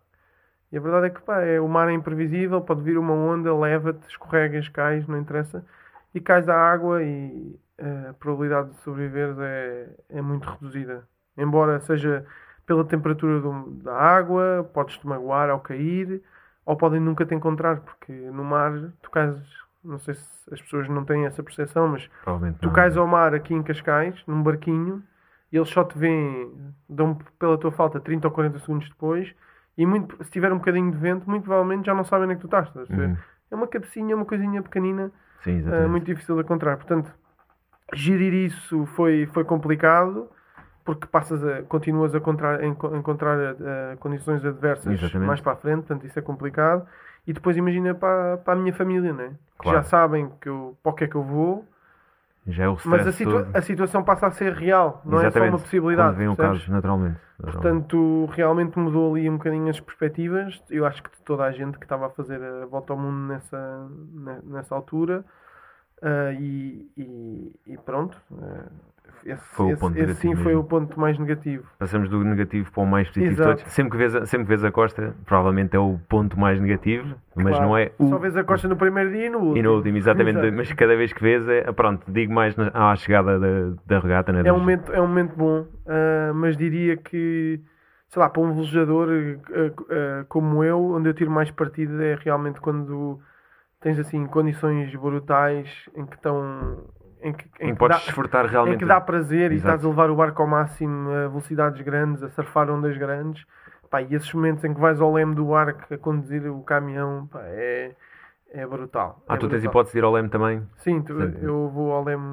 E a verdade é que pá, é, o mar é imprevisível, pode vir uma onda, leva-te, escorregas, cais, não interessa, e cais à água e uh, a probabilidade de sobreviver é, é muito reduzida. Embora seja pela temperatura do, da água, podes-te magoar ao cair, ou podem nunca te encontrar, porque no mar tu cais, não sei se as pessoas não têm essa percepção, mas tu cais ao mar aqui em Cascais, num barquinho, e eles só te veem, dão pela tua falta 30 ou 40 segundos depois, e muito, se tiver um bocadinho de vento, muito provavelmente já não sabem onde é que tu estás. Uhum. É uma cabecinha, uma coisinha pequenina, Sim, uh, muito difícil de encontrar. Portanto, gerir isso foi, foi complicado porque passas a, continuas a encontrar, encontrar uh, condições adversas Exatamente. mais para a frente, portanto isso é complicado. E depois imagina para, para a minha família, né? que já sabem que eu, para o que é que eu vou, já é o mas a, situa a, situação passa a ser real, não Exatamente. é só uma possibilidade. Quando vem um caso, naturalmente, naturalmente. Portanto, realmente mudou ali um bocadinho as perspectivas. Eu acho que toda a gente que estava a fazer a volta ao mundo nessa, nessa altura. Uh, e, e, e, pronto. Uh, esse, foi esse, o ponto esse sim mesmo. foi o ponto mais negativo. Passamos do negativo para o mais positivo todos. Sempre que, vês a, sempre que vês a Costa, provavelmente é o ponto mais negativo, mas claro. não é o. Só vês a Costa no primeiro dia e no último. E no último, exatamente. Exato. Mas cada vez que vês, é, pronto, digo mais na, à chegada da, da regata. Né, é, um momento, é um momento bom, uh, mas diria que, sei lá, para um velejador uh, uh, como eu, onde eu tiro mais partido é realmente quando tens assim condições brutais em que estão em que, em, que podes dá, desfrutar realmente. Em que dá prazer Exato. e estás a levar o barco ao máximo a velocidades grandes, a surfar ondas grandes. Pá, e esses momentos em que vais ao leme do barco a conduzir o caminhão pá, é, é brutal. Ah, é tu brutal. tens hipótese de ir ao leme também? Sim, tu, eu vou ao leme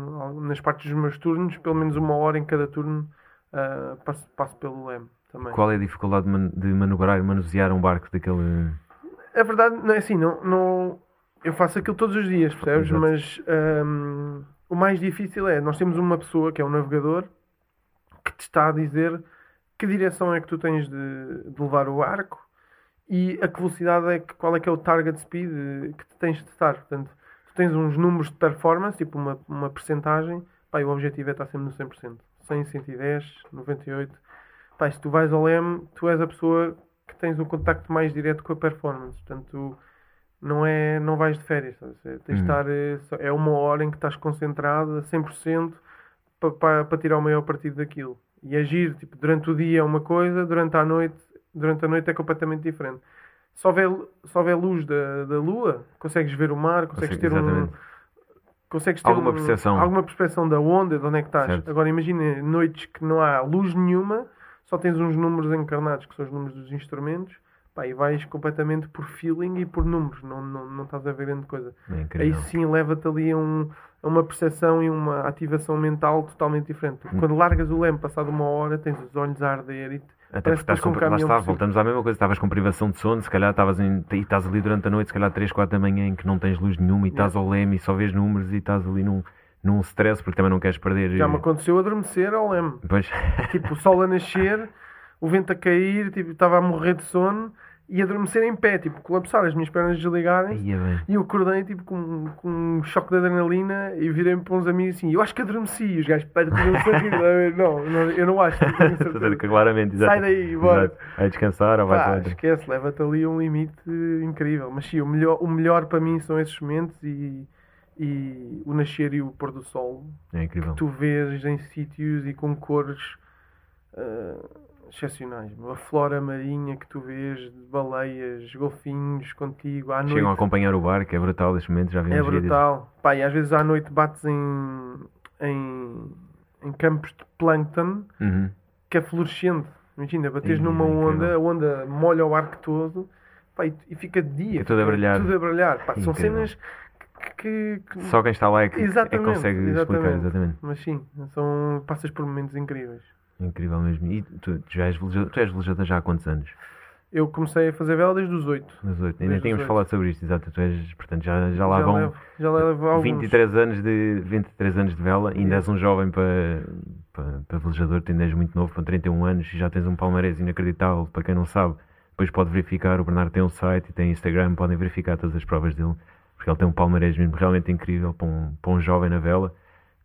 nas partes dos meus turnos, pelo menos uma hora em cada turno uh, passo, passo pelo leme também. Qual é a dificuldade de, man de manobrar e manusear um barco daquele. A verdade não é assim, não, não, eu faço aquilo todos os dias, percebes? Exato. Mas um, o mais difícil é, nós temos uma pessoa que é um navegador que te está a dizer que direção é que tu tens de, de levar o arco e a que velocidade é que, qual é que é o target speed que tu tens de estar. Portanto, tu tens uns números de performance, tipo uma, uma percentagem, pá, e o objetivo é estar sempre no 100%. 100, 110, 98. Pá, se tu vais ao LEM, tu és a pessoa que tens o contacto mais direto com a performance. Portanto, não é não vais de férias tens de uhum. estar eh, é uma hora em que estás concentrado a 100% para, para, para tirar o maior partido daquilo e agir tipo durante o dia é uma coisa durante a noite durante a noite é completamente diferente se houver, se houver luz da, da lua consegues ver o mar consegues ter exatamente. um consegues ter alguma um, percepção alguma percepção da onda de onde é que estás certo. agora imagina noites que não há luz nenhuma só tens uns números encarnados que são os números dos instrumentos Pá, e vais completamente por feeling e por números, não, não, não estás a ver grande coisa. É Aí sim leva-te ali a, um, a uma percepção e uma ativação mental totalmente diferente. Hum. Quando largas o leme, passado uma hora, tens os olhos a arder e até porque estás com, um lá está, voltamos à mesma coisa, estavas com privação de sono, se calhar estavas em, e estás ali durante a noite, se calhar 3, 4 da manhã em que não tens luz nenhuma e estás ao leme e só vês números e estás ali num, num stress porque também não queres perder. Já me aconteceu adormecer ao leme. Pois. Tipo, o sol a nascer, o vento a cair, tipo, estava a morrer de sono e adormecer em pé, tipo, colapsar, as minhas pernas desligarem e eu acordei tipo com, com um choque de adrenalina e virei-me para uns amigos assim, eu acho que adormeci. E os gajos, pera, não, não, eu não acho claramente, exato. sai daí, bora. Vai descansar ou vai Pá, esquece, leva-te ali um limite incrível, mas sim, o melhor, o melhor para mim são esses momentos e, e o nascer e o pôr do sol é incrível. que tu vês em sítios e com cores uh, excepcionais. A flora marinha que tu vês de baleias, golfinhos contigo à noite. Chegam a acompanhar o barco, é brutal neste momento, já vimos É brutal. Pá, e às vezes à noite bates em, em, em campos de plâncton uhum. que é fluorescente. Imagina, bates numa onda, a onda molha o barco todo pá, e, e fica de dia. É tudo a brilhar. Tudo a brilhar. Pá, são cenas que, que, Só quem está lá é que, é que consegue exatamente. explicar. Exatamente. Mas sim, são, passas por momentos incríveis. Incrível mesmo. E tu, tu já és velejador, tu és velejador já há quantos anos? Eu comecei a fazer vela desde os 8. Nos oito. Ainda Desde tínhamos os falado sobre isto, exato. Tu és, portanto, já, já lá já vão levo, já levo alguns. 23 anos, de, 23 anos de vela. Ainda és um jovem para, para, para velejador, tu ainda és muito novo, com 31 anos e já tens um palmarés inacreditável. Para quem não sabe, depois pode verificar. O Bernardo tem um site e tem Instagram, podem verificar todas as provas dele, porque ele tem um palmarés mesmo realmente incrível para um, para um jovem na vela.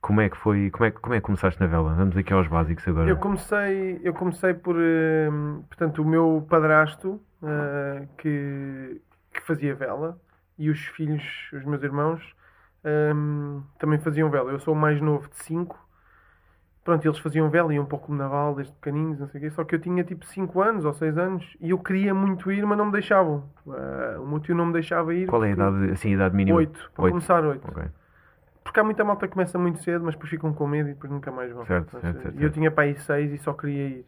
Como é que foi? Como é, que- como é que começaste na vela? Vamos aqui aos básicos agora. Eu comecei, eu comecei por, eh, portanto, o meu padrasto, eh, que, que fazia vela, e os filhos, os meus irmãos, ehm, também faziam vela. Eu sou o mais novo de cinco. Pronto, eles faziam vela, iam para o Clube Naval desde pequeninos, não sei o quê. Só que eu tinha tipo 5 anos ou 6 anos e eu queria muito ir, mas não me deixavam. Eh, o meu tio não me deixava ir. Qual é a idade, assim, a idade mínima? Oito, para Oito. começar oito. Ok. Porque há muita malta que começa muito cedo, mas depois ficam com medo e depois nunca mais vão. Certo, Mas, certo, certo, E eu tinha para aí seis e só queria ir.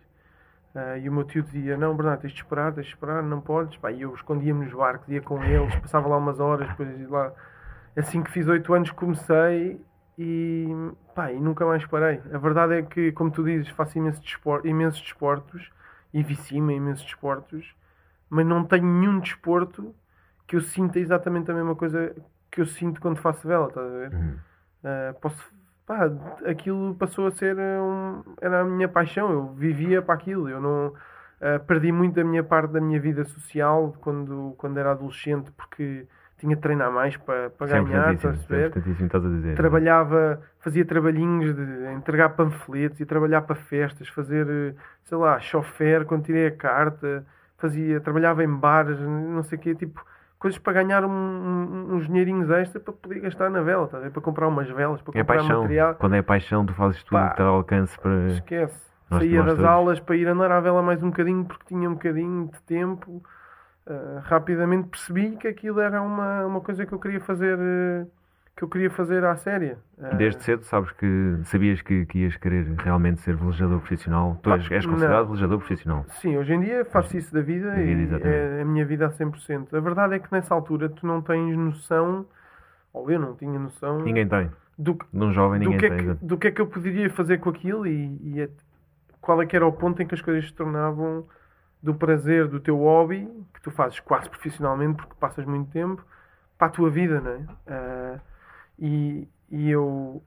Ah, e o meu tio dizia: Não, Bernardo, tens de esperar, tens de esperar, não podes. Pá, e eu escondia-me nos barcos, ia com eles, passava lá umas horas, depois ia lá. Assim que fiz oito anos comecei e, pá, e nunca mais parei. A verdade é que, como tu dizes, faço imenso despor- imensos desportos e vici-me imensos desportos, mas não tenho nenhum desporto que eu sinta exatamente a mesma coisa que eu sinto quando faço vela, estás a ver? Uhum. Uh, posso, pá, aquilo passou a ser um, era a minha paixão, eu vivia para aquilo, eu não uh, perdi muito da minha parte da minha vida social quando, quando era adolescente porque tinha de treinar mais para, para é ganhar, estás a é perceber? dizer. Trabalhava, fazia trabalhinhos de entregar panfletos e trabalhar para festas, fazer, sei lá, chofer quando tirei a carta, fazia, trabalhava em bares, não sei o quê, tipo, coisas para ganhar um- um- uns dinheirinhos extra para poder gastar na vela, tá para comprar umas velas, para É comprar paixão. material. Quando é paixão, tu fazes tudo que ao alcance para. Esquece. Nós- Saía das todos. aulas para ir andar à vela mais um bocadinho porque tinha um bocadinho de tempo. Uh, rapidamente percebi que aquilo era uma, uma coisa que eu queria fazer uh, que eu queria fazer à séria. Uh, Desde cedo sabes que sabias que, que ias querer realmente ser velejador profissional. Tu és, és Não. considerado velejador profissional. Sim, hoje em dia faço isso da vida Da vida, e é a minha vida a 100%. A verdade é que nessa altura tu não tens noção, ou eu não tinha noção, Ninguém tem. do, que- De um jovem, do, ninguém que é tem. que, do que é que eu poderia fazer com aquilo e, e é- qual é que era o ponto em que as coisas se tornavam do prazer do teu hobby, que tu fazes quase profissionalmente porque passas muito tempo, para a tua vida, não é? Ah, e, e eu,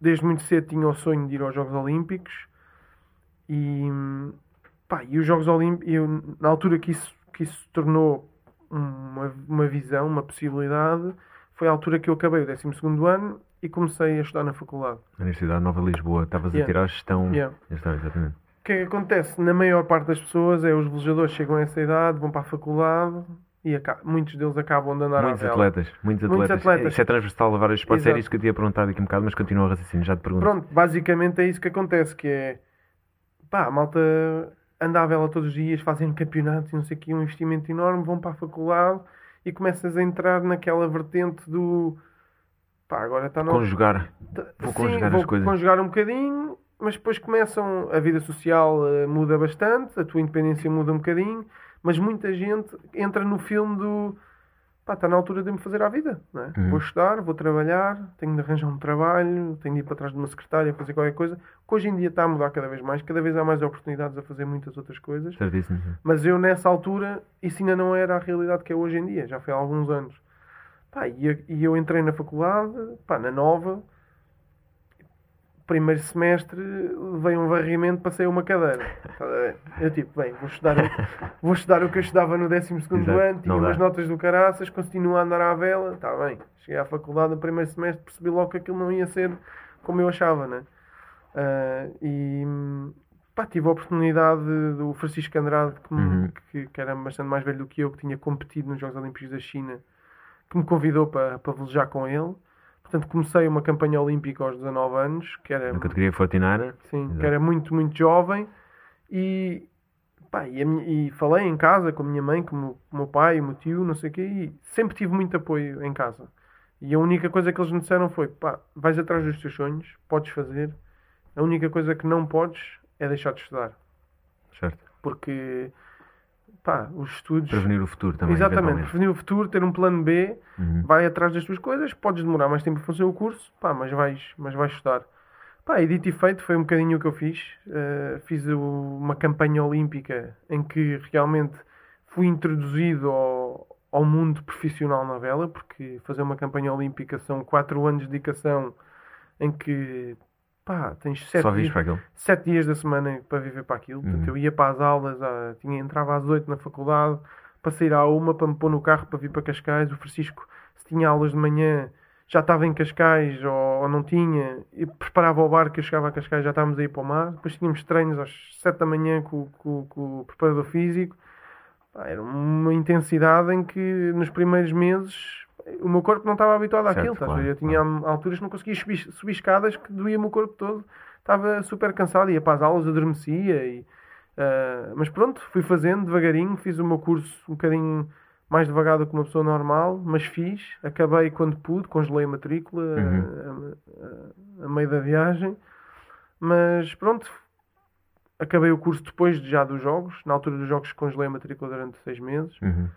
desde muito cedo, tinha o sonho de ir aos Jogos Olímpicos e, pá, e os Jogos Olímpicos, eu, na altura que isso, que isso se tornou uma, uma visão, uma possibilidade, foi a altura que eu acabei o 12 ano e comecei a estudar na faculdade. Universidade Nova de Lisboa. Estavas a Yeah. tirar gestão. Yeah. Exatamente. O que é que acontece? Na maior parte das pessoas é os velejadores chegam a essa idade, vão para a faculdade e muitos deles acabam de andar Muitos à vela. atletas, muitos Muitos atletas. atletas. Isso é transversal a vários esportes. Exato. Era isso que eu te ia perguntar daqui a um bocado, mas continua o raciocínio, já te pergunto. Pronto, basicamente é isso que acontece, que é pá, a malta anda à vela todos os dias, fazem campeonatos e não sei o que, um investimento enorme, vão para a faculdade e começas a entrar naquela vertente do pá, agora está na Conjugar. Tá- Vou Sim, conjugar vou as coisas. conjugar um bocadinho, mas depois começam, a vida social eh, muda bastante, a tua independência muda um bocadinho, mas muita gente entra no filme do pá, está na altura de me fazer à vida, não é? Uhum. Vou estudar, vou trabalhar, tenho de arranjar um trabalho, tenho de ir para trás de uma secretária fazer qualquer coisa, que hoje em dia está a mudar cada vez mais, cada vez há mais oportunidades a fazer muitas outras coisas. Certíssimo. Mas eu nessa altura, isso ainda não era a realidade que é hoje em dia, já foi há alguns anos. Pá, e, eu- e eu entrei na faculdade, pá, na nova, primeiro semestre veio um varrimento, passei uma cadeira. Eu tipo, bem, vou estudar, o- vou estudar o que eu estudava no 12 Exato, ano, tinha dá. umas notas do caraças, continuo a andar à vela, está bem. Cheguei à faculdade no primeiro semestre, percebi logo que aquilo não ia ser como eu achava, né? Ah, e pá, tive a oportunidade do Francisco Andrade, que, me- Uhum. que, que era bastante mais velho do que eu, que tinha competido nos Jogos Olímpicos da China, que me convidou para, para velejar com ele. Portanto, comecei uma campanha olímpica aos 19 anos, que era, Na categoria Fortinara. sim, Exato. que era muito, muito jovem. E, pá, e, minha- e falei em casa com a minha mãe, com o meu, meu pai, o meu tio, não sei o quê, e sempre tive muito apoio em casa. E a única coisa que eles me disseram foi: pá, vais atrás dos teus sonhos, podes fazer. A única coisa que não podes é deixar de estudar. Certo. Porque, pá, os estudos. Prevenir o futuro também. Exatamente, prevenir o futuro, ter um plano B, Uhum. vai atrás das tuas coisas, podes demorar mais tempo a fazer o curso, pá, mas vais, mas vais estudar. Pá, e dito e feito, foi um bocadinho o que eu fiz. Uh, fiz uma campanha olímpica em que realmente fui introduzido ao, ao mundo profissional na vela, porque fazer uma campanha olímpica são 4 anos de dedicação em que pá, tens 7 Só dias, para aquilo. sete dias da semana para viver para aquilo. Portanto, Uhum. eu ia para as aulas, ah, tinha, entrava às 8 na faculdade, para sair à uma, para me pôr no carro para vir para Cascais. O Francisco, se tinha aulas de manhã, já estava em Cascais ou, ou não tinha, e preparava o barco, eu chegava a Cascais, já estávamos a ir para o mar. Depois tínhamos treinos às 7 da manhã com, com- com o preparador físico. Pá, Era uma intensidade em que nos primeiros meses o meu corpo não estava habituado àquilo. ver? claro, eu tinha alturas que não conseguia subir, subir escadas que doía-me o corpo todo. Estava super cansado, ia para as aulas, adormecia. E, ah, mas pronto, fui fazendo devagarinho, fiz o meu curso um bocadinho mais devagar do que uma pessoa normal, mas fiz. Acabei quando pude, congelei a matrícula Uhum. a, a- a meio da viagem. Mas pronto, acabei o curso depois de- já dos jogos. Na altura dos jogos congelei a matrícula durante seis meses. Uhum.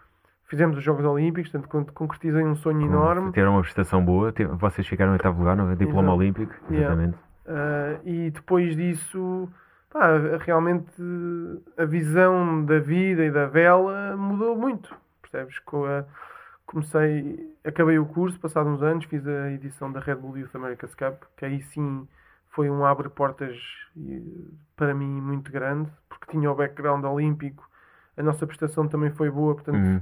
Fizemos os Jogos Olímpicos, portanto con- concretizei um sonho Com- enorme. Tiveram uma prestação boa. Vocês ficaram em oitavo lugar no diploma Exato. olímpico. Yeah. Exatamente. Uh, e depois disso, pá, realmente a visão da vida e da vela mudou muito. Percebes? Co- a- Comecei, acabei o curso, passados uns anos, fiz a edição da Red Bull Youth America's Cup, que aí sim foi um abre-portas para mim muito grande, porque tinha o background olímpico, a nossa prestação também foi boa, portanto Uhum.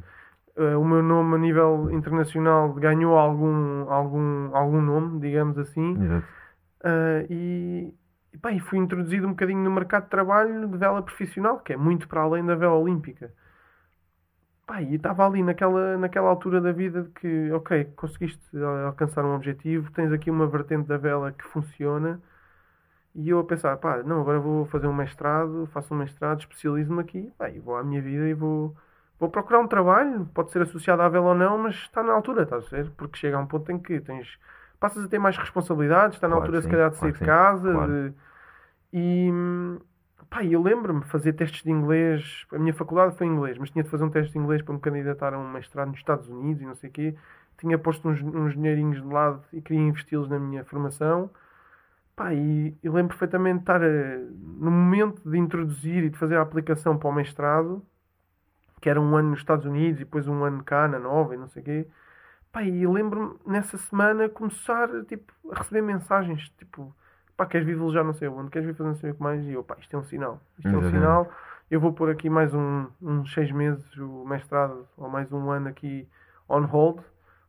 Uh, o meu nome a nível internacional ganhou algum, algum, algum nome, digamos assim, Exato. Uh, e, e fui introduzido um bocadinho no mercado de trabalho de vela profissional, que é muito para além da vela olímpica. Pá, e estava ali naquela, naquela altura da vida de que, ok, conseguiste alcançar um objetivo, tens aqui uma vertente da vela que funciona, e eu a pensar, pá, não, agora vou fazer um mestrado, faço um mestrado, especializo-me aqui, pá, e vou à minha vida e vou, vou procurar um trabalho, pode ser associado à vela ou não, mas está na altura, estás a ver? Porque chega a um ponto em que tens, passas a ter mais responsabilidades, está na Claro altura que se sim, calhar de claro sair que de sim, casa, claro. de- e pá, eu lembro-me de fazer testes de inglês, a minha faculdade foi em inglês, mas tinha de fazer um teste de inglês para me candidatar a um mestrado nos Estados Unidos e não sei o quê, tinha posto uns, uns dinheirinhos de lado e queria investi-los na minha formação. Pá, e, e lembro perfeitamente de estar eh, no momento de introduzir e de fazer a aplicação para o mestrado, que era um ano nos Estados Unidos e depois um ano cá na Nova e não sei o quê. Pá, e lembro-me nessa semana começar tipo, a receber mensagens tipo, pá, queres vir velejar não sei onde, queres vir fazer não sei o que mais? E eu, pá, isto é um sinal, isto é um sinal. Eu vou pôr aqui mais um, uns seis meses o mestrado ou mais um ano aqui on hold,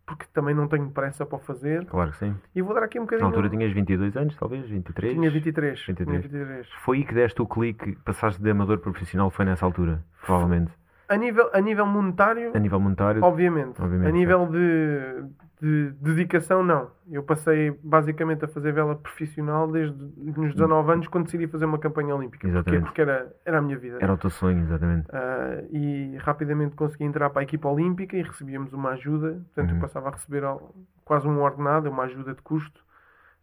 porque também não tenho pressa para fazer. Claro que sim. E vou dar aqui um Na bocadinho. altura tinhas 22 anos, talvez? 23? Tinha 23. 23. Tinha 23. Foi aí que deste o clique, passaste de amador para profissional, foi nessa altura, provavelmente. A nível, a nível monetário, A nível monetário, obviamente. Obviamente, A nível de, de dedicação, não. Eu passei basicamente a fazer vela profissional desde os 19 anos, quando decidi fazer uma campanha olímpica. Porquê? Exatamente. Porque era, era a minha vida. era o teu sonho, exatamente. Ah, e rapidamente consegui entrar para a equipa olímpica e recebíamos uma ajuda. Portanto, Uhum. eu passava a receber al- quase um ordenado, uma ajuda de custo,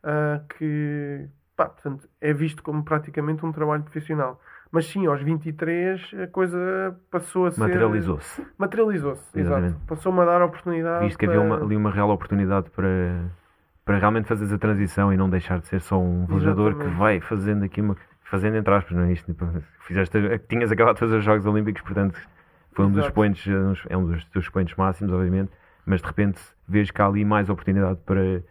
ah, que pá, portanto, é visto como praticamente um trabalho profissional. Mas sim, aos 23 a coisa passou a ser. Materializou-se. Materializou-se, exato. Exatamente. Passou-me a dar a oportunidade. Viste que havia para- uma- ali uma real oportunidade para, para realmente fazeres a transição e não deixar de ser só um velejador que vai fazendo aqui uma. fazendo entre aspas, não é isto? Tipo, Fizeste, tinhas acabado de fazer os Jogos Olímpicos, portanto foi um dos pontos, é um dos teus pontos máximos, obviamente, mas de repente vês que há ali mais oportunidade para.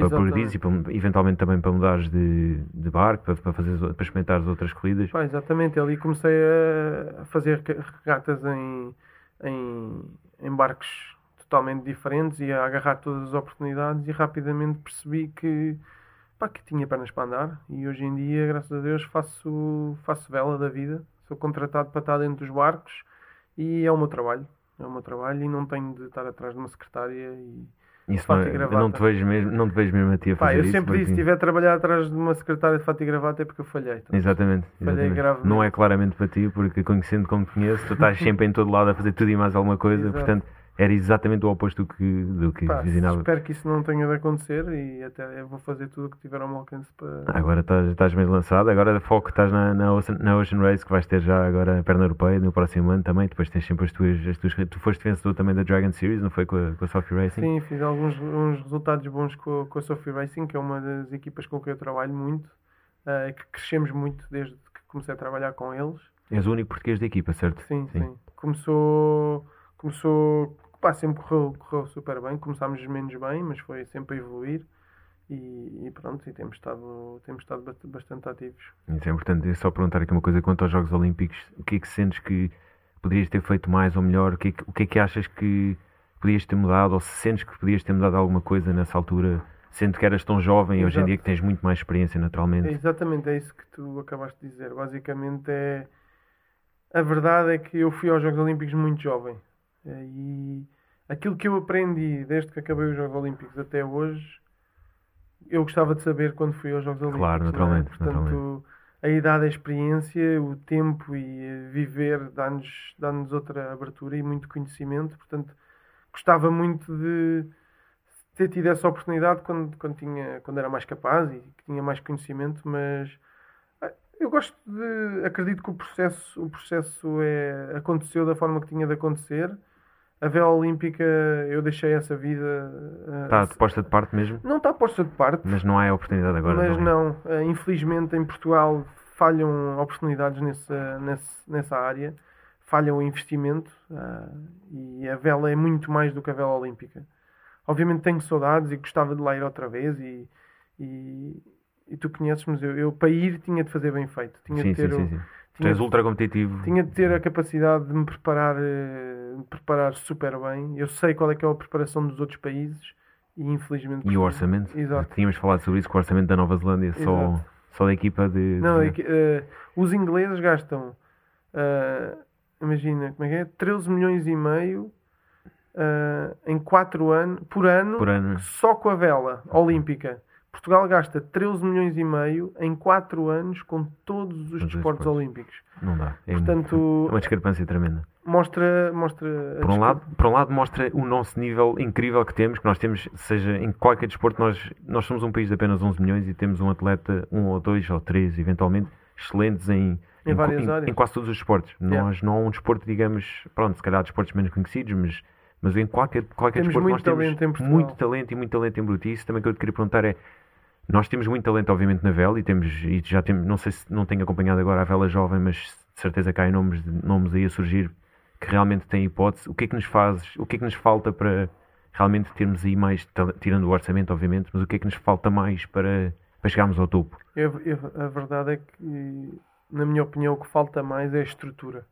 Para progredir e para, eventualmente também para mudares de, de barco, para, para, fazer, para experimentares outras corridas. Pá, exatamente, ali comecei a fazer regatas em, em, em barcos totalmente diferentes e a agarrar todas as oportunidades e rapidamente percebi que, pá, que tinha pernas para andar e hoje em dia, graças a Deus, faço, faço vela da vida, sou contratado para estar dentro dos barcos e é o meu trabalho. É o meu trabalho e não tenho de estar atrás de uma secretária e Isso não, e é- eu não te vejo mesmo, não te vejo mesmo a ti a Pá, fazer eu isso. sempre disse, se estiver a trabalhar atrás de uma secretária de fato e gravata é porque eu falhei. Então, Exatamente. Falhei gravemente. Não é claramente para ti, porque conhecendo como conheço, tu estás sempre em todo lado a fazer tudo e mais alguma coisa, Exato. portanto era exatamente o oposto do que, do que Pá, espero que isso não tenha de acontecer e até eu vou fazer tudo o que tiver ao meu alcance para. Agora estás, estás bem lançado, agora foco estás na, na, Ocean, na Ocean Race que vais ter já agora a perna europeia no próximo ano também, depois tens sempre as tuas, as tuas tu foste vencedor também da Dragon Series, não foi com a, com a Sophie Racing? Sim, fiz alguns uns resultados bons com, com a Sophie Racing, que é uma das equipas com quem eu trabalho muito, eh, que crescemos muito desde que comecei a trabalhar com eles. És o único português da equipa, certo? Sim, sim. começou, começou pá, sempre correu, correu super bem. Começámos menos bem, mas foi sempre a evoluir. E, e pronto, e temos estado, temos estado bastante ativos. Isso é importante. É só perguntar aqui uma coisa quanto aos Jogos Olímpicos. O que é que sentes que poderias ter feito mais ou melhor? O que é que, o que, é que achas que podias ter mudado? Ou se sentes que podias ter mudado alguma coisa nessa altura? Sendo que eras tão jovem e hoje em dia que tens muito mais experiência naturalmente. É exatamente, é isso que tu acabaste de dizer. Basicamente é. A verdade é que eu fui aos Jogos Olímpicos muito jovem. E aquilo que eu aprendi desde que acabei os Jogos Olímpicos até hoje, eu gostava de saber quando fui aos Jogos Olímpicos. Claro, naturalmente. É? Portanto, naturalmente. a idade, a experiência, o tempo e viver dá-nos dá outra abertura e muito conhecimento. Portanto, gostava muito de ter tido essa oportunidade quando, quando, tinha, quando era mais capaz e que tinha mais conhecimento, mas ah, eu gosto de. acredito que o processo, o processo é, aconteceu da forma que tinha de acontecer. A vela olímpica, eu deixei essa vida. Está uh, posta de parte mesmo? Não está posta de parte. Mas não há oportunidade agora. Mas não. Uh, infelizmente em Portugal falham oportunidades nessa, nessa, nessa área, falha o investimento uh, e a vela é muito mais do que a vela olímpica. Obviamente tenho saudades e gostava de lá ir outra vez e, e, e tu conheces, mas eu, eu, para ir tinha de fazer bem feito. Tinha sim, de ter sim, sim, sim. Tu és ultra competitivo. Tinha de ter a capacidade de me preparar, eh, me preparar super bem. Eu sei qual é que é a preparação dos outros países e infelizmente. E o orçamento? Exato. Tínhamos falado sobre isso, com o orçamento da Nova Zelândia, só, só da equipa de. Não, de... Uh, os ingleses gastam, uh, imagina, como é que é? 13 milhões e meio uh, em 4 anos, por ano, por ano, só com a vela olímpica. Portugal gasta 13 milhões e meio em 4 anos com todos os desportos olímpicos. Não dá. É Portanto, é uma discrepância tremenda. Mostra, mostra por, um lado, por um lado, mostra o nosso nível incrível que temos, que nós temos, seja em qualquer desporto, nós, nós somos um país de apenas 11 milhões e temos um atleta, um ou dois ou três, eventualmente, excelentes em, em, em, em, quase todos os desportos. Yeah. Nós não há um desporto, digamos, pronto, se calhar desportos menos conhecidos, mas mas em qualquer, qualquer temos desporto nós temos muito talento e muito talento em bruto. Isso também que eu te queria perguntar é. Nós temos muito talento, obviamente, na vela e temos, e já temos, não sei se não tenho acompanhado agora a vela jovem, mas de certeza que há nomes, nomes aí a surgir que realmente têm hipótese. O que é que nos faz, o que é que nos falta para realmente termos aí mais, tirando o orçamento, obviamente, mas o que é que nos falta mais para, para chegarmos ao topo? Eu, eu, a verdade é que, na minha opinião, o que falta mais é a estrutura.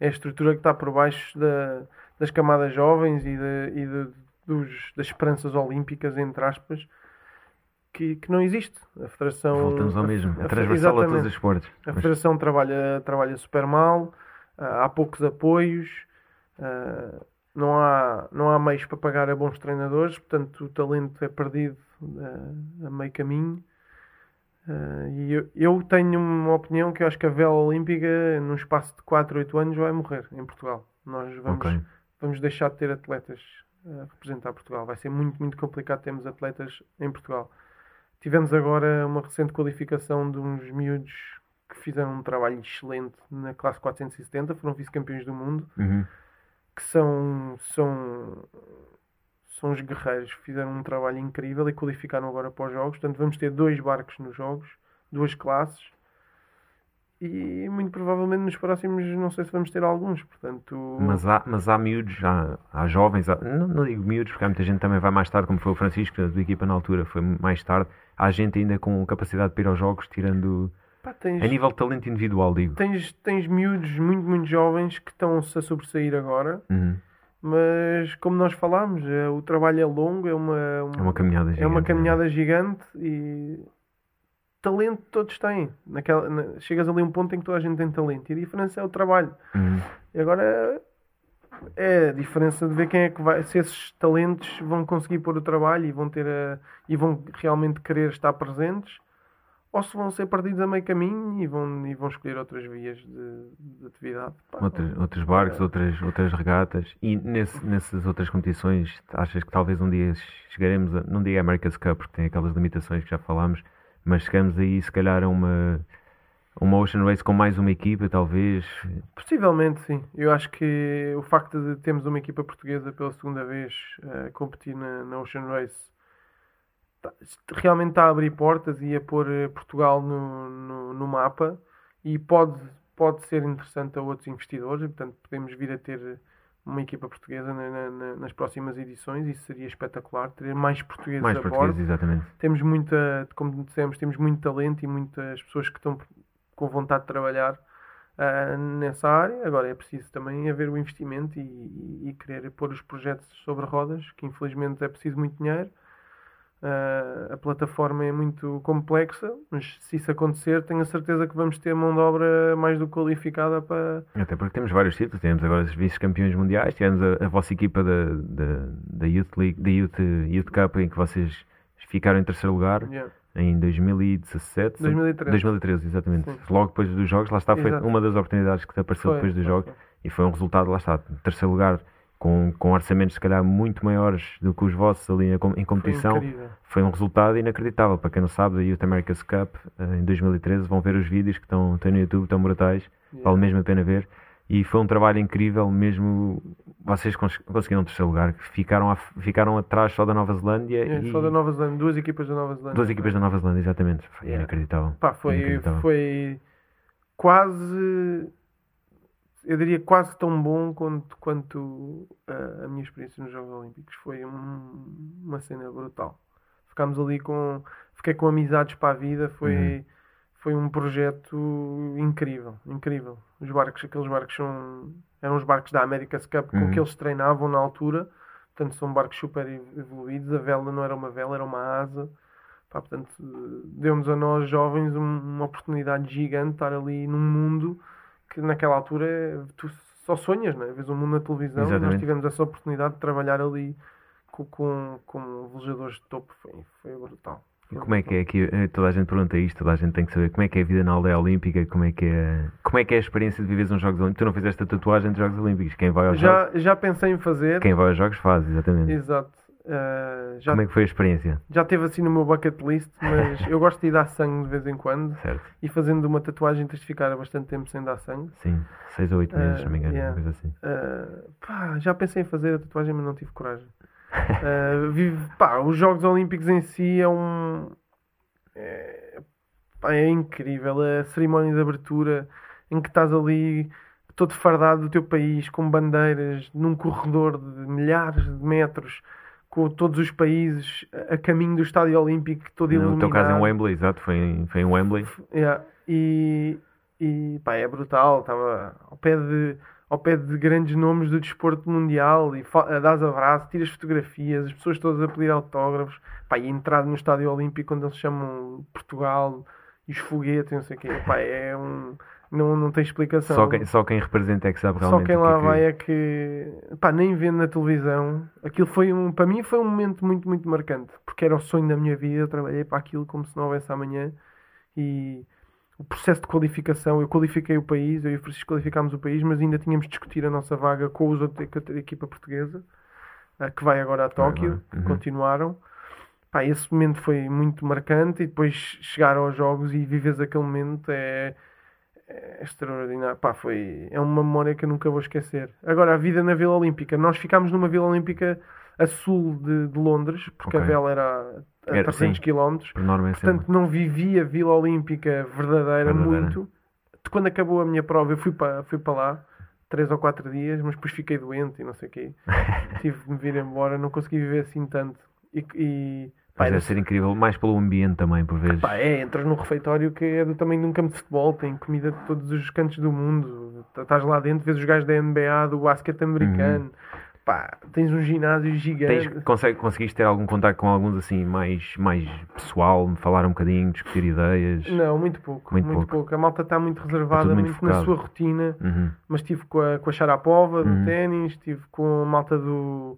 É a estrutura que está por baixo da, das camadas jovens e, de, e de, dos, das esperanças olímpicas, entre aspas, que, que não existe. A Federação. Voltamos ao mesmo, a, a transversal a todos os esportes. A Federação trabalha, trabalha super mal, ah, há poucos apoios, ah, não há, não há meios para pagar a bons treinadores, portanto o talento é perdido ah, a meio caminho. E eu, eu, tenho uma opinião que eu acho que a vela olímpica, num espaço de 4, 8 anos, vai morrer em Portugal. Nós vamos, okay vamos deixar de ter atletas a representar Portugal. Vai ser muito, muito complicado termos atletas em Portugal. Tivemos agora uma recente qualificação de uns miúdos que fizeram um trabalho excelente na classe 470, foram vice-campeões do mundo, uhum. que são, são, são os guerreiros, fizeram um trabalho incrível e qualificaram agora para os jogos. Portanto, vamos ter dois barcos nos jogos, duas classes e muito provavelmente nos próximos não sei se vamos ter alguns, portanto... Mas há, mas há miúdos, há, há jovens, há, não, não, digo miúdos porque há muita gente também vai mais tarde, como foi o Francisco da equipa na altura, foi mais tarde, há gente ainda com capacidade de ir aos jogos, tirando... Pá, tens, a nível de talento individual, digo. Tens, tens miúdos muito, muito jovens que estão-se a sobressair agora, uhum. mas como nós falámos, é, o trabalho é longo, é uma, uma, é uma caminhada gigante. É uma caminhada gigante e talento todos têm. Naquela, na, chegas ali a um ponto em que toda a gente tem talento. E a diferença é o trabalho. Uhum. E agora é a diferença de ver quem é que vai, se esses talentos vão conseguir pôr o trabalho e vão ter a, e vão realmente querer estar presentes ou se vão ser perdidos a meio caminho e vão, e vão escolher outras vias de, de atividade. Pá, outros, outros barcos, é. outras, outras regatas. E nesse, nessas outras competições, achas que talvez um dia chegaremos a. Não digo America's Cup, porque tem aquelas limitações que já falámos, mas chegamos aí se calhar a uma, uma Ocean Race com mais uma equipa, talvez. Possivelmente, sim. Eu acho que o facto de termos uma equipa portuguesa pela segunda vez a uh, competir na, na, Ocean Race tá, realmente está a abrir portas e a pôr eh, Portugal no, no, no, mapa e pode, pode ser interessante a outros investidores e, portanto, podemos vir a ter uma equipa portuguesa na, na, nas próximas edições. Isso seria espetacular, ter mais portugueses mais a portugueses, exatamente. Temos muita, como dissemos, temos muito talento e muitas pessoas que estão com vontade de trabalhar uh, nessa área. Agora é preciso também haver o investimento e, e, e, querer pôr os projetos sobre rodas, que infelizmente é preciso muito dinheiro. Uh, a plataforma é muito complexa, mas se isso acontecer, tenho a certeza que vamos ter mão de obra mais do que qualificada para. Até porque temos vários títulos, temos agora os vice-campeões mundiais, tivemos a, a, vossa equipa da, da, da Youth League, da Youth, Youth Cup, em que vocês ficaram em terceiro lugar. Yeah. Em 2017, 2013, 2013 exatamente. Sim. Logo depois dos jogos, lá está, foi Exato. uma das oportunidades que te apareceu Foi, depois dos foi, jogos e foi um resultado, lá está, terceiro lugar, com, com orçamentos se calhar muito maiores do que os vossos ali em competição. Foi. Foi um resultado inacreditável. Para quem não sabe, da Youth America's Cup eh, em 2013, vão ver os vídeos que estão, estão no YouTube, estão brutais, vale mesmo a pena ver. E foi um trabalho incrível, mesmo vocês cons- conseguiram terceiro lugar, ficaram, a- ficaram atrás só da Nova Zelândia É, e só da Nova Zelândia, duas equipas da Nova Zelândia. duas equipas da Nova Zelândia, exatamente. Foi Yeah. inacreditável. Pá, foi, Inacreditável. foi quase, eu diria quase tão bom quanto, quanto uh, a minha experiência nos Jogos Olímpicos. Foi um- uma cena brutal. Ficámos ali com, fiquei com amizades para a vida, foi, Uhum. foi um projeto incrível, incrível. Os barcos, aqueles barcos são, eram os barcos da America's Cup com Uhum. que eles treinavam na altura. Portanto, são barcos super evoluídos. A vela não era uma vela, era uma asa. Pá, portanto, deu-nos a nós jovens um- uma oportunidade gigante de estar ali num mundo que naquela altura tu só sonhas, não é? Vês o mundo na televisão. Nós Exatamente. tivemos essa oportunidade de trabalhar ali com, com, com velejadores de topo. Foi, foi brutal. E Foi como é que é que eh, toda a gente pergunta isto, toda a gente tem que saber como é que é a vida na aldeia olímpica, como é que é, como é que é a experiência de viveres uns Jogos Olímpicos. Tu não fizeste a tatuagem dos Jogos Olímpicos. Quem vai aos jogos, Já, já pensei em fazer. quem vai aos jogos faz, exatamente. Exato. Uh, já, Como é que foi a experiência? já teve assim no meu bucket list, mas eu gosto de ir dar sangue de vez em quando. Certo. E fazendo uma tatuagem tens de ficar há bastante tempo sem dar sangue. Sim, 6 ou 8 meses, se não me engano, yeah. uma coisa assim. Uh, pá, já pensei em fazer a tatuagem, mas não tive coragem. Uh, vive- pá, os Jogos Olímpicos em si é um. É, pá, é incrível. A cerimónia de abertura em que estás ali todo fardado do teu país, com bandeiras, num corredor de milhares de metros, com todos os países a caminho do Estádio Olímpico, todo No iluminado. teu caso em Wembley, exato, foi em, foi em Wembley. Yeah. E, e pá, é brutal. Estava ao pé de, ao pé de grandes nomes do desporto mundial e dás abraço, tiras fotografias, as pessoas todas a pedir autógrafos. Pá, e entrar no Estádio Olímpico quando eles chamam Portugal e os foguetes, não sei o quê. Pá, é um. Não, não tem explicação. Só quem, só quem representa é que sabe Só realmente. quem o que lá é que- vai é que pá, nem vendo na televisão. Aquilo foi um, para mim foi um momento muito, muito marcante, porque era o sonho da minha vida. Eu trabalhei para aquilo como se não houvesse amanhã e o processo de qualificação. Eu qualifiquei o país, eu e o Francisco qualificámos o país, mas ainda tínhamos de discutir a nossa vaga com os outros, com a equipa portuguesa eh, que vai agora a Tóquio. uhum. Continuaram. Pá, esse momento foi muito marcante e depois chegar aos jogos e viveres aquele momento é, é extraordinário. Pá, foi, é uma memória que eu nunca vou esquecer. Agora, a vida na Vila Olímpica. Nós ficámos numa Vila Olímpica a sul de, de Londres, porque Ok. a vela era a Era- 300 sim. km. É. Portanto, não vivi a Vila Olímpica verdadeira, Verdadeira. muito. Quando acabou a minha prova, eu fui para, fui para lá três ou quatro dias, mas depois fiquei doente e não sei o quê. Tive de me vir embora, não consegui viver assim tanto. E, e pá, deve ser incrível, mais pelo ambiente também, por vezes. Pá, é, entras num refeitório que é do tamanho de um campo de futebol, tem comida de todos os cantos do mundo. Estás lá dentro, vês os gajos da NBA, do basquete americano. Pá, tens um ginásio gigante. Tens, consegue, conseguiste ter algum contato com alguns assim mais, mais pessoal, falar um bocadinho, discutir ideias? Não, muito pouco. Muito Muito, pouco. pouco. A malta está muito reservada, muito muito, na sua rotina. Uhum. Mas estive com a, com a Sharapova do Uhum. ténis, estive com a malta do.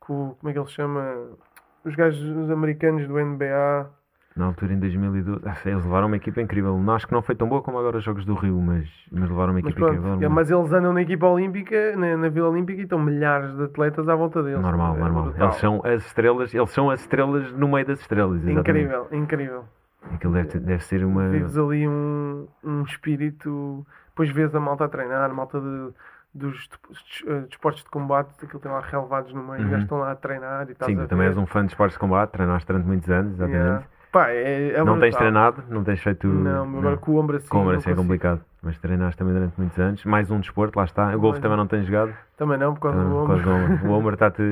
Com, como é que ele se chama? Os gajos os americanos do NBA. Na altura, em 2012, ah, eles levaram uma equipa incrível. Não, acho que não foi tão boa como agora os Jogos do Rio, mas, mas levaram uma Mas equipa pronto, incrível. é, mas eles andam na equipa olímpica, na, na Vila Olímpica, e estão milhares de atletas à volta deles. Normal, É normal. brutal. Eles são as estrelas, eles são as estrelas no meio das estrelas. Exatamente. Incrível, incrível. Aquilo deve, deve ser uma. Vives ali um, um espírito. Depois vês a malta a treinar, a malta de, dos eh, desportos de combate, aquilo tem lá relevados no meio, Uhum. já estão lá a treinar e estás Sim, tu também és um fã de esportes de combate, treinaste durante muitos anos, exatamente. Yeah. Pá, é, é não tens treinado, não tens feito. Não, agora com o ombro assim. Com o ombro assim é complicado. Mas treinaste também durante muitos anos. Mais um desporto, lá está. O golfe também não tens jogado. Também não, por causa Também, do por ombro. causa do- o ombro está-te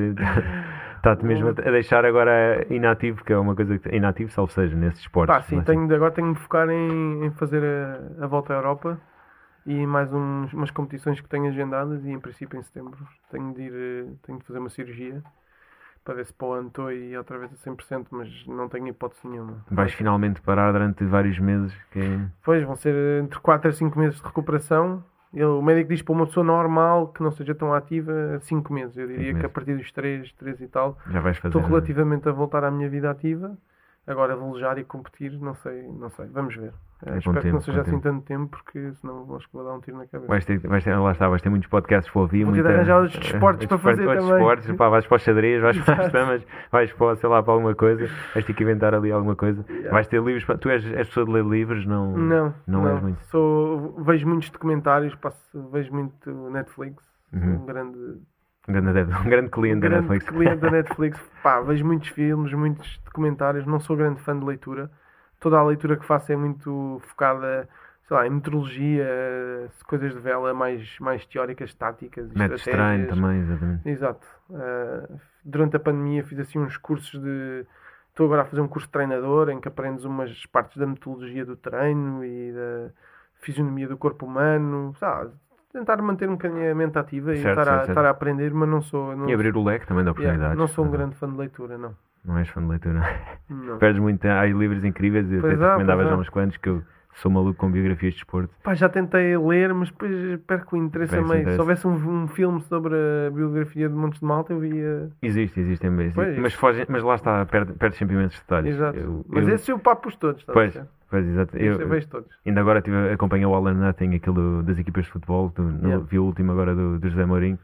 está-te mesmo a deixar agora inativo, que é uma coisa que. Inativo, salvo seja, nesses esportes. Pá, sim, tenho, agora tenho de focar em, em fazer a, a volta à Europa e mais uns, umas competições que tenho agendadas e em princípio em setembro tenho de ir, eh, tenho de fazer uma cirurgia para ver se para o ano estou aí outra vez a 100%, mas não tenho hipótese nenhuma. Vais finalmente parar durante vários meses. Que é- Pois, vão ser entre 4 a 5 meses de recuperação. Ele, o médico diz para uma pessoa normal que não seja tão ativa 5 meses. Eu diria que a partir dos 3, 3 e tal, já vais fazer. estou relativamente a voltar à minha vida ativa. Agora velejar e competir, não sei, não sei. Vamos ver. É espero que tempo, não seja assim tempo. tanto tempo, porque senão acho que vou dar um tiro na cabeça. Vais ter, vais ter, lá está, vais ter muitos podcasts para ouvir. Vou muita- arranjar outros desportos para fazer também. Desportos, pá, vais para os xadrez, vais para as Exato. damas, vais para, sei lá, para alguma coisa. Vais ter que inventar ali alguma coisa. Vais ter livros. para- Tu és, és pessoa de ler livros? Não, Não, não, não. és muito. Sou, vejo muitos documentários, passo, vejo muito Netflix. Uhum. um grande, Um grande, adepto- um grande cliente um da grande Netflix. cliente da Netflix. Pá, vejo muitos filmes, muitos documentários. Não sou grande fã de leitura. Toda a leitura que faço é muito focada, sei lá, em meteorologia, coisas de vela mais, mais teóricas, táticas, treino estratégias. também, exatamente. Exato. Uh, durante a pandemia fiz assim uns cursos de. Estou agora a fazer um curso de treinador em que aprendes umas partes da metodologia do treino e da fisionomia do corpo humano. Sabe? Tentar manter um bocadinho a mente ativa e Certo, estar, a, certo, certo. estar a aprender, mas não sou. Não, E abrir o leque também de yeah, oportunidades. não sou um Uhum. grande fã de leitura, não. Não és fã de leitura. não. Perdes muito. Há aí livros incríveis. Eu Pois até te há, recomendava pois já há. uns quantos que eu sou maluco com biografias de desporto. Pá, já tentei ler, mas depois perco o interesse a Perdes o meio. interesse. Se houvesse um, um filme sobre a biografia de Montes de Malta, eu via. Existe, existem mesmo. Pois. Mas, fogem, mas lá está, perde, perdes sempre imensos detalhes. Exato. Eu- mas eu- esse eu papo todos, estás Pois, a ver? Pois exato. Eu, eu vejo todos. ainda agora tive, acompanhei o All or Nothing, aquilo das equipas de futebol. do- no- Yeah. Vi o último agora do, do José Mourinho.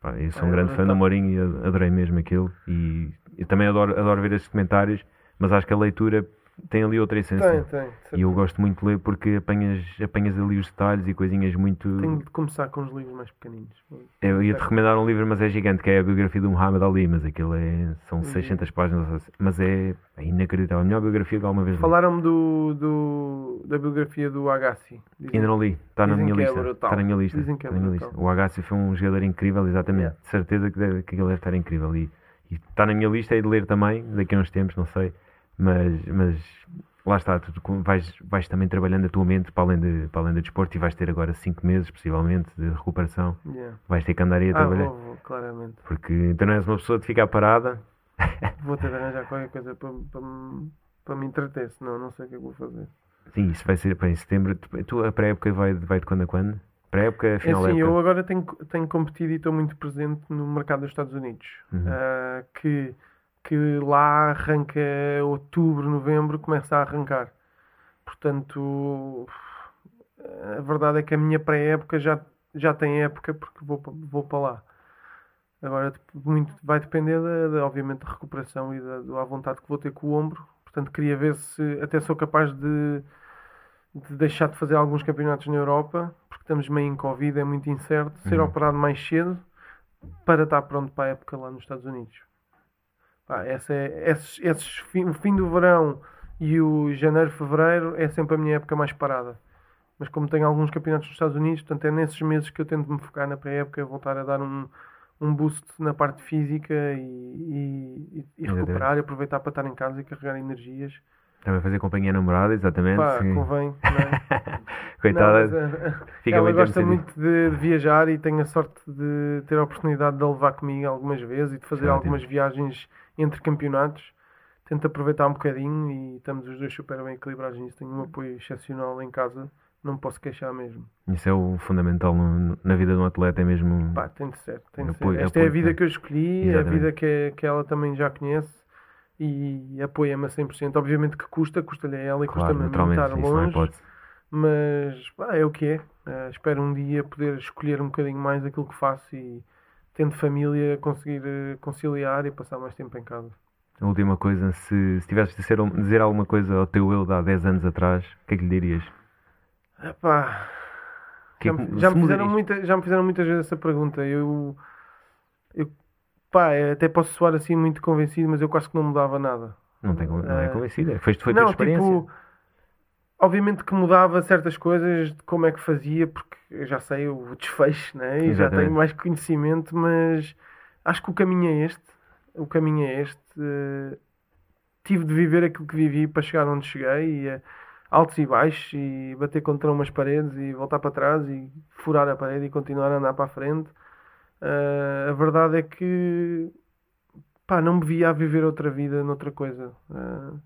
Pá, eu sou um é grande fã do. Mourinho e ad- adorei mesmo aquilo. E, eu também adoro, adoro ver esses comentários, mas acho que a leitura tem ali outra essência. Tem, tem. E eu gosto muito de ler porque apanhas, apanhas ali os detalhes e coisinhas muito. Tenho de começar com os livros mais pequeninos. Eu ia-te recomendar um livro, mas é gigante, que é a biografia do Muhammad Ali, mas aquilo é, são Uhum. 600 páginas, mas é, é inacreditável. A melhor biografia que alguma vez li. Falaram-me do, do, da biografia do Agassi. Dizem- Ainda não li, está na minha é lista. brutal. Está na minha lista. Dizem que é brutal. lista. O Agassi foi um jogador incrível, exatamente. Yeah. De certeza que, deve, que ele deve estar incrível. E, e está na minha lista e de ler também, daqui a uns tempos, não sei. Mas, mas lá está, tu vais, vais também trabalhando a tua mente para além, de, para além do desporto e vais ter agora 5 meses, possivelmente, de recuperação. Yeah. Vais ter que andar aí a Ah, trabalhar. vou, vou, claramente. Porque tu não és uma pessoa de ficar parada. Vou ter de arranjar qualquer coisa para, para, me- para me entreter, senão não sei o que é que vou fazer. Sim, isso vai ser para em setembro. Tu, a pré-época vai, vai de quando a quando? Pré-época, É final assim, época? eu agora tenho, tenho competido e estou muito presente no mercado dos Estados Unidos. Uhum. Ah, que, que lá arranca outubro, novembro, começa a arrancar. Portanto, a verdade é que a minha pré-época já, já tem época porque vou, vou para lá. Agora, muito vai depender, da, da, obviamente, da recuperação e da, da vontade que vou ter com o ombro. Portanto, queria ver se até sou capaz de, de deixar de fazer alguns campeonatos na Europa, porque estamos meio em Covid, é muito incerto. Ser Uhum. operado mais cedo para estar pronto para a época lá nos Estados Unidos. Pá, essa é, esses, esses fim, o fim do verão e o janeiro, fevereiro é sempre a minha época mais parada. Mas como tenho alguns campeonatos nos Estados Unidos, portanto é nesses meses que eu tento me focar na pré-época, voltar a dar um, um boost na parte física e, e, e- recuperar e aproveitar para estar em casa e carregar energias. Também fazer companhia namorada, exatamente. Pá, sim. convém. Não é? Coitada, Não, mas, eh, fica ela muito gosta muito de, de viajar e tenho a sorte de ter a oportunidade de a levar comigo algumas vezes e de fazer algumas viagens entre campeonatos. Tento aproveitar um bocadinho e estamos os dois super bem equilibrados nisso. Tenho um apoio excepcional em casa, não me posso queixar mesmo. Isso é o fundamental no- na vida de um atleta, é mesmo. Pá, tem de ser, tem de Apoio- ser. Esta é a apoio, vida tá. que eu escolhi, Exatamente. a vida que, que ela também já conhece e apoia-me a 100%. Obviamente que custa, custa-lhe a ela e claro, custa-me a estar há longe. Mas pá, é o que é. Eh, espero um dia poder escolher um bocadinho mais aquilo que faço e, tendo família, conseguir eh, conciliar e passar mais tempo em casa. A última coisa, se, se tivesses de ser, dizer alguma coisa ao teu eu de há 10 anos atrás, o que é que lhe dirias? Epá, Que já, é que- me, já, me fizeram muita, já me fizeram muitas vezes essa pergunta. Eu pá, eh, até posso soar assim muito convencido, mas eu quase que não mudava nada. Não, tem, não é Eh, convencida. Foi, foi tua não, experiência. tipo, obviamente que mudava certas coisas de como é que fazia, porque eu já sei o desfecho, né? E já tenho mais conhecimento, mas acho que o caminho é este. O caminho é este. Uh, tive de viver aquilo que vivi para chegar onde cheguei e uh, altos e baixos e bater contra umas paredes e voltar para trás e furar a parede e continuar a andar para a frente. Uh, a verdade é que pá, não me via a viver outra vida noutra coisa. Uh,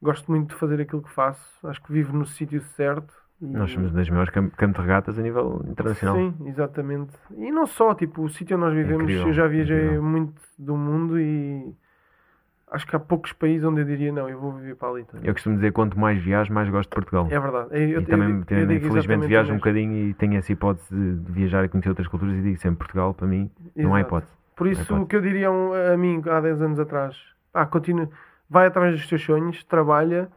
gosto muito de fazer aquilo que faço. Acho que vivo no sítio certo. E... Nós somos das maiores campo de regatas a nível internacional. Sim, exatamente. E não só, tipo, o sítio onde nós vivemos, incrível, eu já viajei incrível. muito do mundo e acho que há poucos países onde eu diria não, eu vou viver para ali. Também. Eu costumo dizer quanto mais viajo, mais gosto de Portugal. É verdade. Eu, e também, eu, eu infelizmente, viajo um bocadinho e tenho essa hipótese de viajar e conhecer outras culturas e digo sempre Portugal, para mim, Exato. não há hipótese. Por isso, o que eu diria a mim há 10 anos atrás, ah, continua, vai atrás dos teus sonhos, trabalha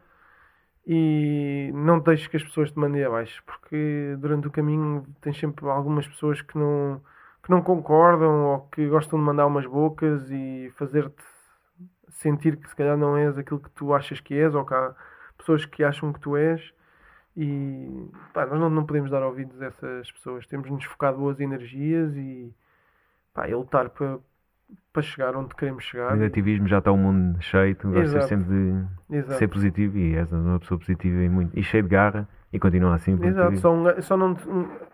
e não deixes que as pessoas te mandem abaixo, porque durante o caminho tens sempre algumas pessoas que não, que não concordam ou que gostam de mandar umas bocas e fazer-te sentir que se calhar não és aquilo que tu achas que és ou que há pessoas que acham que tu és e pá, nós não, não podemos dar ouvidos a essas pessoas, temos de nos focar boas energias e pá, e lutar para, para chegar onde queremos chegar. O negativismo já está o mundo cheio, tu gostas sempre de, de, ser positivo e és uma pessoa positiva e, muito, e cheio de garra e continua assim. Exato, só, um, só, não,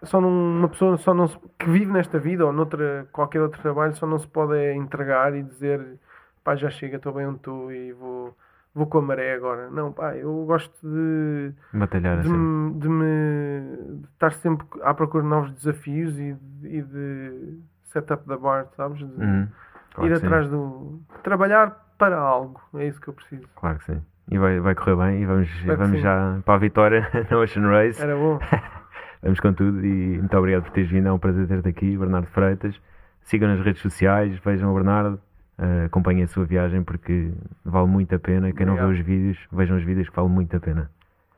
só uma pessoa só não se, que vive nesta vida ou noutra, qualquer outro trabalho só não se pode entregar e dizer pá, já chega, estou bem onde estou e vou, vou com a maré agora. Não, pá, eu gosto de. Batalhar de, assim. de me. De estar sempre à procura de novos desafios e, e de set up da bar, sabes? De uhum. claro ir atrás do. trabalhar para algo. É isso que eu preciso. Claro que sim. E vai, vai correr bem e vamos, vamos já para a vitória na Ocean Race. Era bom. vamos com tudo e muito obrigado por teres vindo. É um prazer ter-te aqui, Bernardo Freitas. Sigam nas redes sociais, vejam o Bernardo, uh, acompanhem a sua viagem porque vale muito a pena. Quem obrigado. não vê os vídeos, vejam os vídeos que vale muito a pena.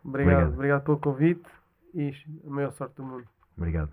Obrigado, obrigado, obrigado pelo convite e a maior sorte do mundo. Obrigado.